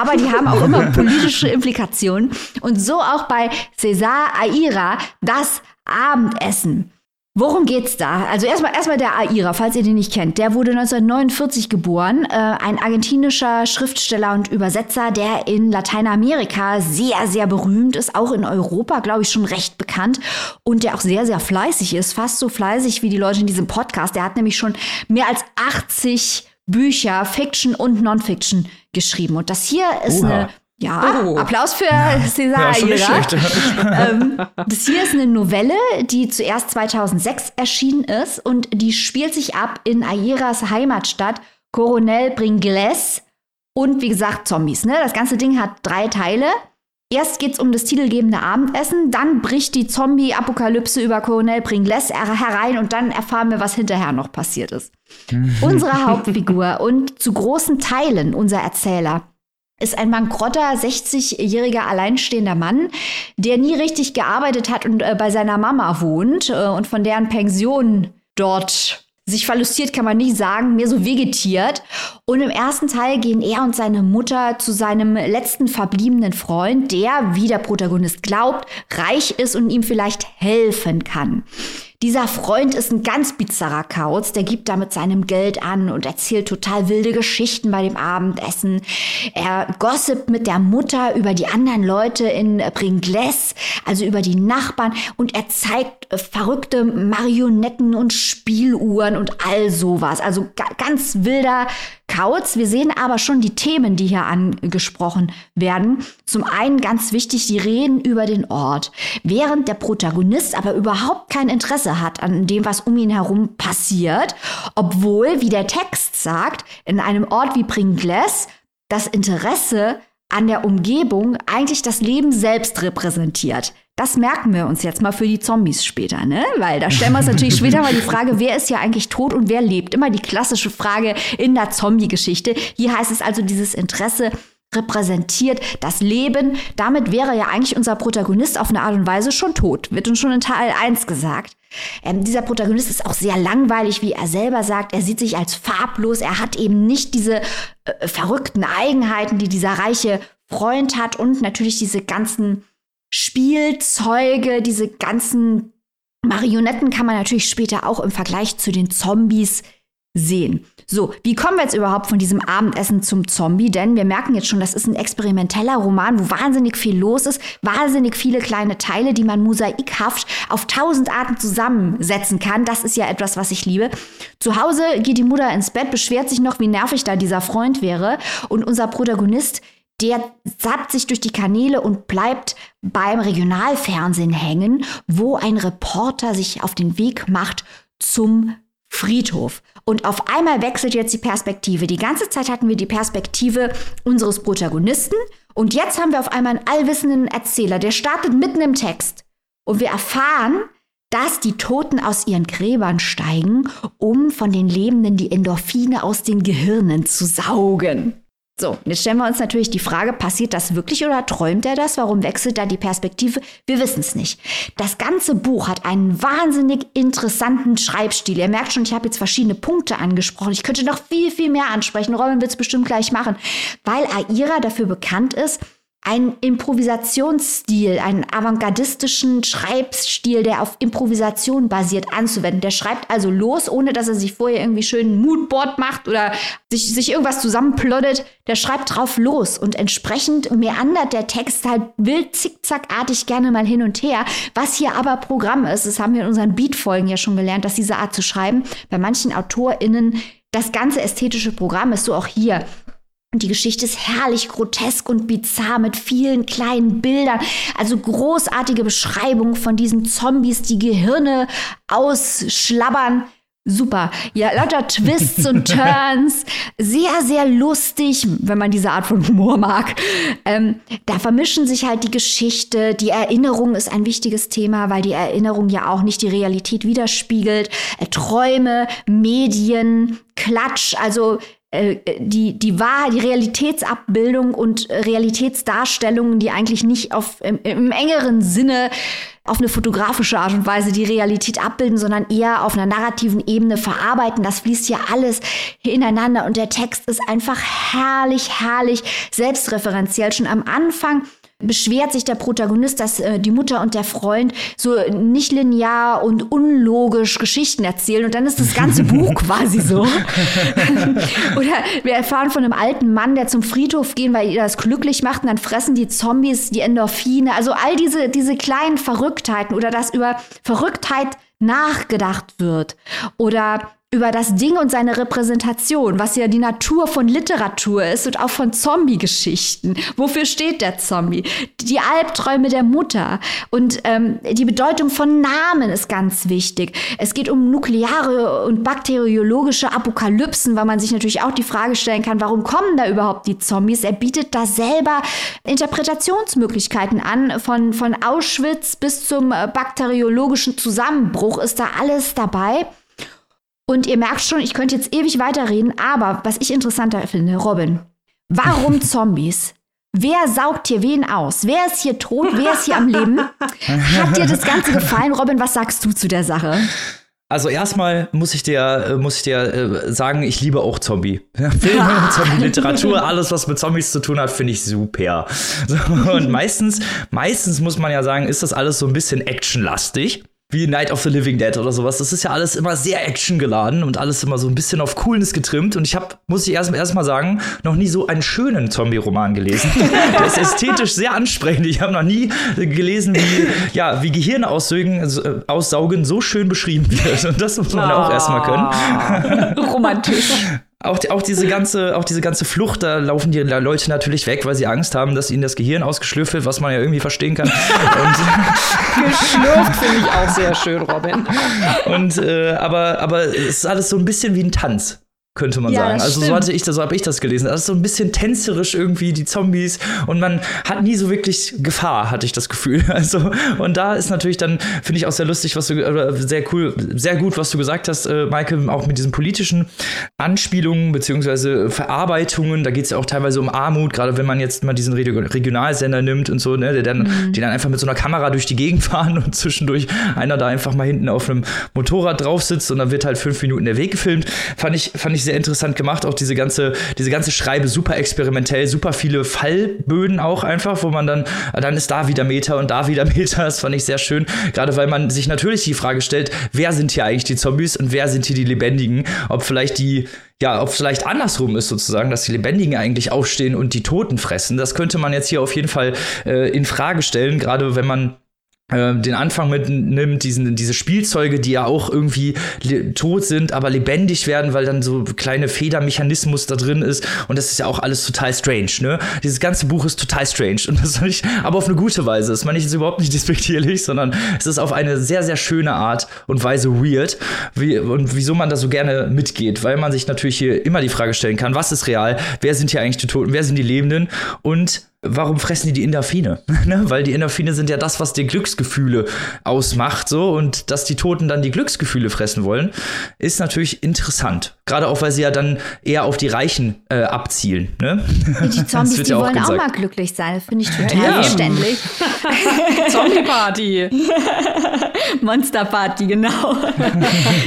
aber die haben auch immer politische Implikationen. Und so auch bei Cesar Aira, das Abendessen. Worum geht's da? Also erstmal erstmal der Aira, falls ihr den nicht kennt. Der wurde 1949 geboren, äh, ein argentinischer Schriftsteller und Übersetzer, der in Lateinamerika sehr sehr berühmt ist, auch in Europa, glaube ich, schon recht bekannt und der auch sehr sehr fleißig ist, fast so fleißig wie die Leute in diesem Podcast. Der hat nämlich schon mehr als 80 Bücher, Fiction und Non-Fiction geschrieben. Und das hier ist Oha. eine ja, oh. Applaus für Cesar ja, ähm, das hier ist eine Novelle, die zuerst 2006 erschienen ist und die spielt sich ab in Ayeras Heimatstadt Coronel Bringles und wie gesagt Zombies. Ne? Das ganze Ding hat drei Teile. Erst geht es um das titelgebende Abendessen, dann bricht die Zombie-Apokalypse über Coronel Bringles herein und dann erfahren wir, was hinterher noch passiert ist. Unsere Hauptfigur und zu großen Teilen unser Erzähler ist ein bankrotter 60-jähriger alleinstehender Mann, der nie richtig gearbeitet hat und äh, bei seiner Mama wohnt äh, und von deren Pension dort sich verlustiert kann man nicht sagen, mehr so vegetiert. Und im ersten Teil gehen er und seine Mutter zu seinem letzten verbliebenen Freund, der, wie der Protagonist glaubt, reich ist und ihm vielleicht helfen kann. Dieser Freund ist ein ganz bizarrer Kauz, der gibt damit seinem Geld an und erzählt total wilde Geschichten bei dem Abendessen. Er gossipt mit der Mutter über die anderen Leute in Bringles, also über die Nachbarn und er zeigt verrückte Marionetten und Spieluhren und all sowas. Also ganz wilder Kauz. Wir sehen aber schon die Themen, die hier angesprochen werden. Zum einen ganz wichtig, die reden über den Ort. Während der Protagonist aber überhaupt kein Interesse hat an dem, was um ihn herum passiert, obwohl, wie der Text sagt, in einem Ort wie Pringles das Interesse an der Umgebung eigentlich das Leben selbst repräsentiert. Das merken wir uns jetzt mal für die Zombies später, ne? Weil da stellen wir uns natürlich später mal die Frage, wer ist ja eigentlich tot und wer lebt? Immer die klassische Frage in der Zombie-Geschichte. Hier heißt es also dieses Interesse repräsentiert das Leben. Damit wäre ja eigentlich unser Protagonist auf eine Art und Weise schon tot. Wird uns schon in Teil 1 gesagt. Ähm, dieser Protagonist ist auch sehr langweilig, wie er selber sagt. Er sieht sich als farblos. Er hat eben nicht diese äh, verrückten Eigenheiten, die dieser reiche Freund hat und natürlich diese ganzen Spielzeuge, diese ganzen Marionetten kann man natürlich später auch im Vergleich zu den Zombies sehen. So, wie kommen wir jetzt überhaupt von diesem Abendessen zum Zombie? Denn wir merken jetzt schon, das ist ein experimenteller Roman, wo wahnsinnig viel los ist, wahnsinnig viele kleine Teile, die man mosaikhaft auf tausend Arten zusammensetzen kann. Das ist ja etwas, was ich liebe. Zu Hause geht die Mutter ins Bett, beschwert sich noch, wie nervig da dieser Freund wäre. Und unser Protagonist der zappt sich durch die Kanäle und bleibt beim Regionalfernsehen hängen, wo ein Reporter sich auf den Weg macht zum Friedhof. Und auf einmal wechselt jetzt die Perspektive. Die ganze Zeit hatten wir die Perspektive unseres Protagonisten und jetzt haben wir auf einmal einen allwissenden Erzähler, der startet mitten im Text. Und wir erfahren, dass die Toten aus ihren Gräbern steigen, um von den Lebenden die Endorphine aus den Gehirnen zu saugen. So, jetzt stellen wir uns natürlich die Frage, passiert das wirklich oder träumt er das? Warum wechselt da die Perspektive? Wir wissen es nicht. Das ganze Buch hat einen wahnsinnig interessanten Schreibstil. Ihr merkt schon, ich habe jetzt verschiedene Punkte angesprochen. Ich könnte noch viel, viel mehr ansprechen. Robin wird es bestimmt gleich machen, weil Aira dafür bekannt ist, einen Improvisationsstil, einen avantgardistischen Schreibstil, der auf Improvisation basiert, anzuwenden. Der schreibt also los, ohne dass er sich vorher irgendwie schön ein Moodboard macht oder sich, sich irgendwas zusammenplottet. Der schreibt drauf los und entsprechend meandert der Text halt wild zickzackartig gerne mal hin und her. Was hier aber Programm ist, das haben wir in unseren Beat-Folgen ja schon gelernt, dass diese Art zu schreiben bei manchen AutorInnen das ganze ästhetische Programm ist, so auch hier. Und die Geschichte ist herrlich grotesk und bizarr mit vielen kleinen Bildern. Also großartige Beschreibungen von diesen Zombies, die Gehirne ausschlabbern. Super. Ja, lauter Twists und Turns. Sehr, sehr lustig, wenn man diese Art von Humor mag. Ähm, da vermischen sich halt die Geschichte. Die Erinnerung ist ein wichtiges Thema, weil die Erinnerung ja auch nicht die Realität widerspiegelt. Äh, Träume, Medien, Klatsch. Also die, die Wahrheit, die Realitätsabbildung und Realitätsdarstellungen, die eigentlich nicht auf, im, im, engeren Sinne auf eine fotografische Art und Weise die Realität abbilden, sondern eher auf einer narrativen Ebene verarbeiten. Das fließt hier alles ineinander und der Text ist einfach herrlich, herrlich selbstreferenziell. Schon am Anfang beschwert sich der Protagonist, dass äh, die Mutter und der Freund so nicht linear und unlogisch Geschichten erzählen und dann ist das ganze Buch quasi so. Oder wir erfahren von einem alten Mann, der zum Friedhof gehen, weil ihr das glücklich macht und dann fressen die Zombies die Endorphine. Also all diese, diese kleinen Verrücktheiten oder dass über Verrücktheit nachgedacht wird oder über das Ding und seine Repräsentation, was ja die Natur von Literatur ist und auch von Zombie-Geschichten. Wofür steht der Zombie? Die Albträume der Mutter und ähm, die Bedeutung von Namen ist ganz wichtig. Es geht um nukleare und bakteriologische Apokalypsen, weil man sich natürlich auch die Frage stellen kann, warum kommen da überhaupt die Zombies? Er bietet da selber Interpretationsmöglichkeiten an, von, von Auschwitz bis zum äh, bakteriologischen Zusammenbruch ist da alles dabei. Und ihr merkt schon, ich könnte jetzt ewig weiterreden, aber was ich interessanter finde, Robin, warum Zombies? Wer saugt hier wen aus? Wer ist hier tot? Wer ist hier am Leben? Hat dir das Ganze gefallen, Robin? Was sagst du zu der Sache? Also erstmal muss ich dir, äh, muss ich dir äh, sagen, ich liebe auch Zombie. Filme, Zombie-Literatur, alles, was mit Zombies zu tun hat, finde ich super. und meistens, meistens muss man ja sagen, ist das alles so ein bisschen actionlastig wie Night of the Living Dead oder sowas. Das ist ja alles immer sehr actiongeladen und alles immer so ein bisschen auf Coolness getrimmt. Und ich habe, muss ich erst, erst mal sagen, noch nie so einen schönen Zombie-Roman gelesen. Der ist ästhetisch sehr ansprechend. Ich habe noch nie gelesen, wie, ja, wie Gehirne aussaugen, äh, aussaugen so schön beschrieben wird. Und das muss man oh. auch erstmal können. Romantisch. Auch, auch, diese ganze, auch diese ganze Flucht, da laufen die Leute natürlich weg, weil sie Angst haben, dass ihnen das Gehirn ausgeschlürft wird, was man ja irgendwie verstehen kann. Geschlürft finde ich auch sehr schön, Robin. Und äh, aber, aber es ist alles so ein bisschen wie ein Tanz könnte man ja, sagen. Also so hatte ich das, so habe ich das gelesen. Das ist so ein bisschen tänzerisch irgendwie die Zombies und man hat nie so wirklich Gefahr, hatte ich das Gefühl. Also und da ist natürlich dann finde ich auch sehr lustig, was du äh, sehr cool, sehr gut, was du gesagt hast, äh, Michael, auch mit diesen politischen Anspielungen beziehungsweise Verarbeitungen. Da geht es ja auch teilweise um Armut, gerade wenn man jetzt mal diesen Regionalsender nimmt und so, ne, der dann, mhm. die dann einfach mit so einer Kamera durch die Gegend fahren und zwischendurch einer da einfach mal hinten auf einem Motorrad drauf sitzt und dann wird halt fünf Minuten der Weg gefilmt. Fand ich, fand ich sehr sehr interessant gemacht. Auch diese ganze, diese ganze Schreibe super experimentell, super viele Fallböden auch einfach, wo man dann, dann ist da wieder Meter und da wieder Meter. Das fand ich sehr schön. Gerade weil man sich natürlich die Frage stellt, wer sind hier eigentlich die Zombies und wer sind hier die Lebendigen? Ob vielleicht die, ja, ob vielleicht andersrum ist sozusagen, dass die Lebendigen eigentlich aufstehen und die Toten fressen. Das könnte man jetzt hier auf jeden Fall äh, in Frage stellen, gerade wenn man den Anfang mitnimmt, diesen, diese Spielzeuge, die ja auch irgendwie tot sind, aber lebendig werden, weil dann so kleine Federmechanismus da drin ist. Und das ist ja auch alles total strange, ne? Dieses ganze Buch ist total strange. Und das ich, aber auf eine gute Weise. Das meine ich jetzt überhaupt nicht despektierlich, sondern es ist auf eine sehr, sehr schöne Art und Weise weird. Wie, und wieso man da so gerne mitgeht, weil man sich natürlich hier immer die Frage stellen kann, was ist real? Wer sind hier eigentlich die Toten? Wer sind die Lebenden? Und warum fressen die die Endorphine? ne? Weil die Endorphine sind ja das, was die Glücksgefühle ausmacht, so und dass die Toten dann die Glücksgefühle fressen wollen, ist natürlich interessant. Gerade auch, weil sie ja dann eher auf die Reichen äh, abzielen. Ne? Die Zombies, die ja wollen auch mal glücklich sein. Finde ich total ja. verständlich. Zombie-Party. Monster-Party, genau.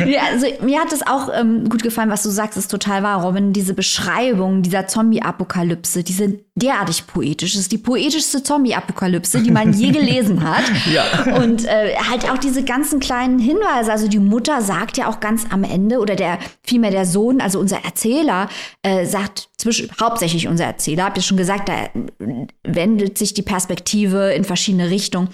ja, also, mir hat es auch ähm, gut gefallen, was du sagst, ist total wahr, Robin. Diese Beschreibung dieser Zombie-Apokalypse, diese derartig poetisch. Es ist die poetischste Zombie-Apokalypse, die man je gelesen hat. Ja. Und äh, halt auch diese ganzen kleinen Hinweise. Also die Mutter sagt ja auch ganz am Ende, oder der, vielmehr der Sohn, also unser Erzähler, äh, sagt zwischen, hauptsächlich unser Erzähler, habt ihr schon gesagt, da wendet sich die Perspektive in verschiedene Richtungen.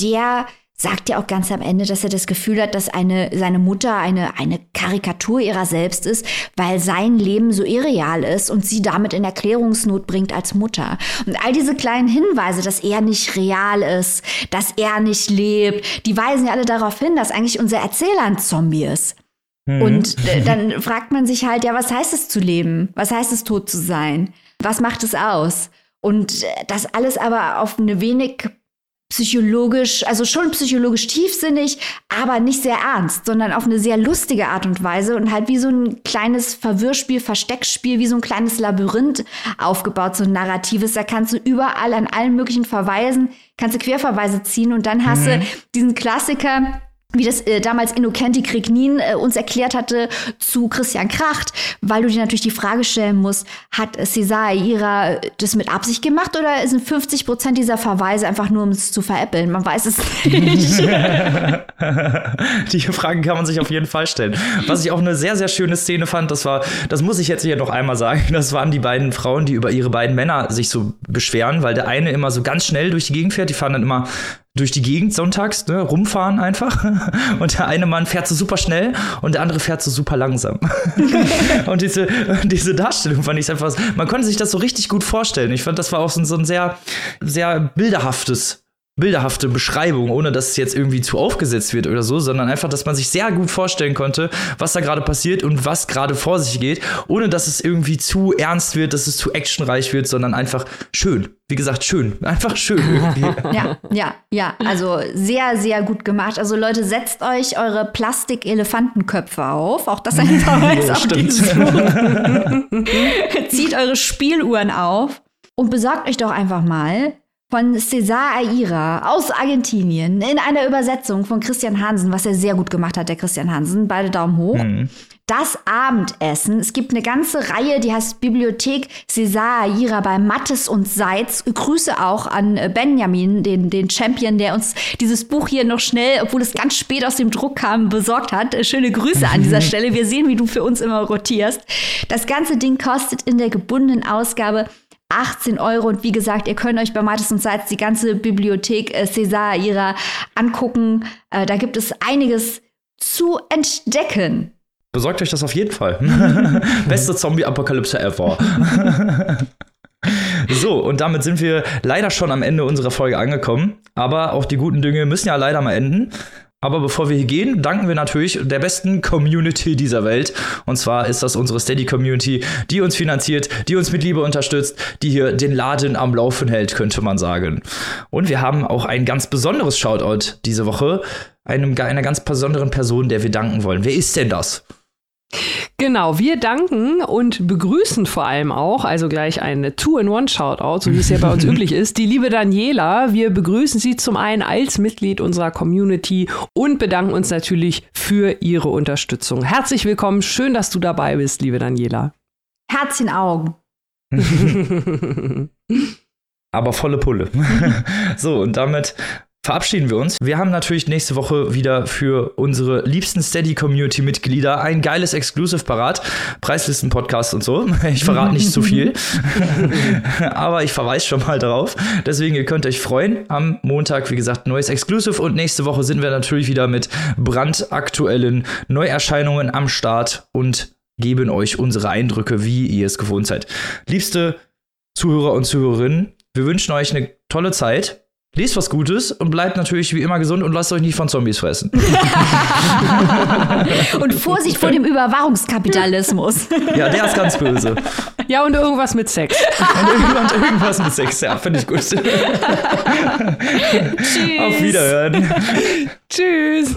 Der sagt ja auch ganz am Ende, dass er das Gefühl hat, dass eine, seine Mutter eine, eine Karikatur ihrer selbst ist, weil sein Leben so irreal ist und sie damit in Erklärungsnot bringt als Mutter. Und all diese kleinen Hinweise, dass er nicht real ist, dass er nicht lebt, die weisen ja alle darauf hin, dass eigentlich unser Erzähler ein Zombie ist. Mhm. Und äh, dann fragt man sich halt, ja, was heißt es zu leben? Was heißt es tot zu sein? Was macht es aus? Und äh, das alles aber auf eine wenig psychologisch, also schon psychologisch tiefsinnig, aber nicht sehr ernst, sondern auf eine sehr lustige Art und Weise und halt wie so ein kleines Verwirrspiel, Versteckspiel, wie so ein kleines Labyrinth aufgebaut, so ein narratives. Da kannst du überall an allen möglichen Verweisen, kannst du Querverweise ziehen und dann hast mhm. du diesen Klassiker, wie das äh, damals Innocenti Krignin äh, uns erklärt hatte zu Christian Kracht, weil du dir natürlich die Frage stellen musst, hat Cesar Ira das mit Absicht gemacht oder sind 50 Prozent dieser Verweise einfach nur, um es zu veräppeln? Man weiß es nicht. die Fragen kann man sich auf jeden Fall stellen. Was ich auch eine sehr, sehr schöne Szene fand, das war, das muss ich jetzt hier noch einmal sagen, das waren die beiden Frauen, die über ihre beiden Männer sich so beschweren, weil der eine immer so ganz schnell durch die Gegend fährt, die fahren dann immer durch die Gegend sonntags, ne, rumfahren einfach. Und der eine Mann fährt so super schnell und der andere fährt so super langsam. und diese, diese Darstellung fand ich einfach, man konnte sich das so richtig gut vorstellen. Ich fand, das war auch so, so ein sehr, sehr bilderhaftes bilderhafte Beschreibung, ohne dass es jetzt irgendwie zu aufgesetzt wird oder so, sondern einfach, dass man sich sehr gut vorstellen konnte, was da gerade passiert und was gerade vor sich geht, ohne dass es irgendwie zu ernst wird, dass es zu actionreich wird, sondern einfach schön. Wie gesagt, schön. Einfach schön irgendwie. ja, ja, ja. Also sehr, sehr gut gemacht. Also Leute, setzt euch eure Plastik-Elefantenköpfe auf. Auch das einfach als ja, Zieht eure Spieluhren auf und besorgt euch doch einfach mal von Cesar Aira aus Argentinien in einer Übersetzung von Christian Hansen, was er sehr gut gemacht hat, der Christian Hansen. Beide Daumen hoch. Mhm. Das Abendessen. Es gibt eine ganze Reihe, die heißt Bibliothek Cesar Aira bei Mattes und Seitz. Grüße auch an Benjamin, den, den Champion, der uns dieses Buch hier noch schnell, obwohl es ganz spät aus dem Druck kam, besorgt hat. Schöne Grüße an dieser Stelle. Wir sehen, wie du für uns immer rotierst. Das ganze Ding kostet in der gebundenen Ausgabe 18 Euro. Und wie gesagt, ihr könnt euch bei Mattes und Seitz die ganze Bibliothek äh, César ihrer angucken. Äh, da gibt es einiges zu entdecken. Besorgt euch das auf jeden Fall. Beste Zombie-Apokalypse ever. so, und damit sind wir leider schon am Ende unserer Folge angekommen. Aber auch die guten Dinge müssen ja leider mal enden. Aber bevor wir hier gehen, danken wir natürlich der besten Community dieser Welt. Und zwar ist das unsere Steady Community, die uns finanziert, die uns mit Liebe unterstützt, die hier den Laden am Laufen hält, könnte man sagen. Und wir haben auch ein ganz besonderes Shoutout diese Woche, einem, einer ganz besonderen Person, der wir danken wollen. Wer ist denn das? Genau, wir danken und begrüßen vor allem auch, also gleich ein Two-in-One-Shoutout, so wie es ja bei uns üblich ist, die liebe Daniela. Wir begrüßen sie zum einen als Mitglied unserer Community und bedanken uns natürlich für ihre Unterstützung. Herzlich willkommen, schön, dass du dabei bist, liebe Daniela. Herzchen Augen. Aber volle Pulle. so, und damit verabschieden wir uns. Wir haben natürlich nächste Woche wieder für unsere liebsten Steady-Community-Mitglieder ein geiles Exclusive parat. Preislisten-Podcast und so. Ich verrate nicht zu viel. Aber ich verweise schon mal darauf. Deswegen, ihr könnt euch freuen. Am Montag, wie gesagt, neues Exclusive. Und nächste Woche sind wir natürlich wieder mit brandaktuellen Neuerscheinungen am Start und geben euch unsere Eindrücke, wie ihr es gewohnt seid. Liebste Zuhörer und Zuhörerinnen, wir wünschen euch eine tolle Zeit Lest was Gutes und bleibt natürlich wie immer gesund und lasst euch nicht von Zombies fressen. und Vorsicht vor dem Überwachungskapitalismus. ja, der ist ganz böse. Ja, und irgendwas mit Sex. und, irgendwas mit Sex, ja, finde ich gut. Tschüss. Auf Wiederhören. Tschüss.